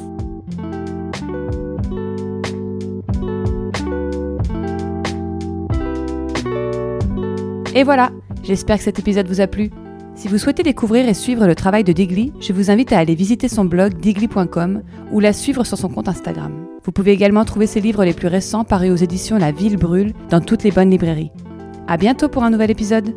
Et voilà, j'espère que cet épisode vous a plu. Si vous souhaitez découvrir et suivre le travail de Digly, je vous invite à aller visiter son blog digly.com ou la suivre sur son compte Instagram. Vous pouvez également trouver ses livres les plus récents parus aux éditions La Ville Brûle dans toutes les bonnes librairies. À bientôt pour un nouvel épisode!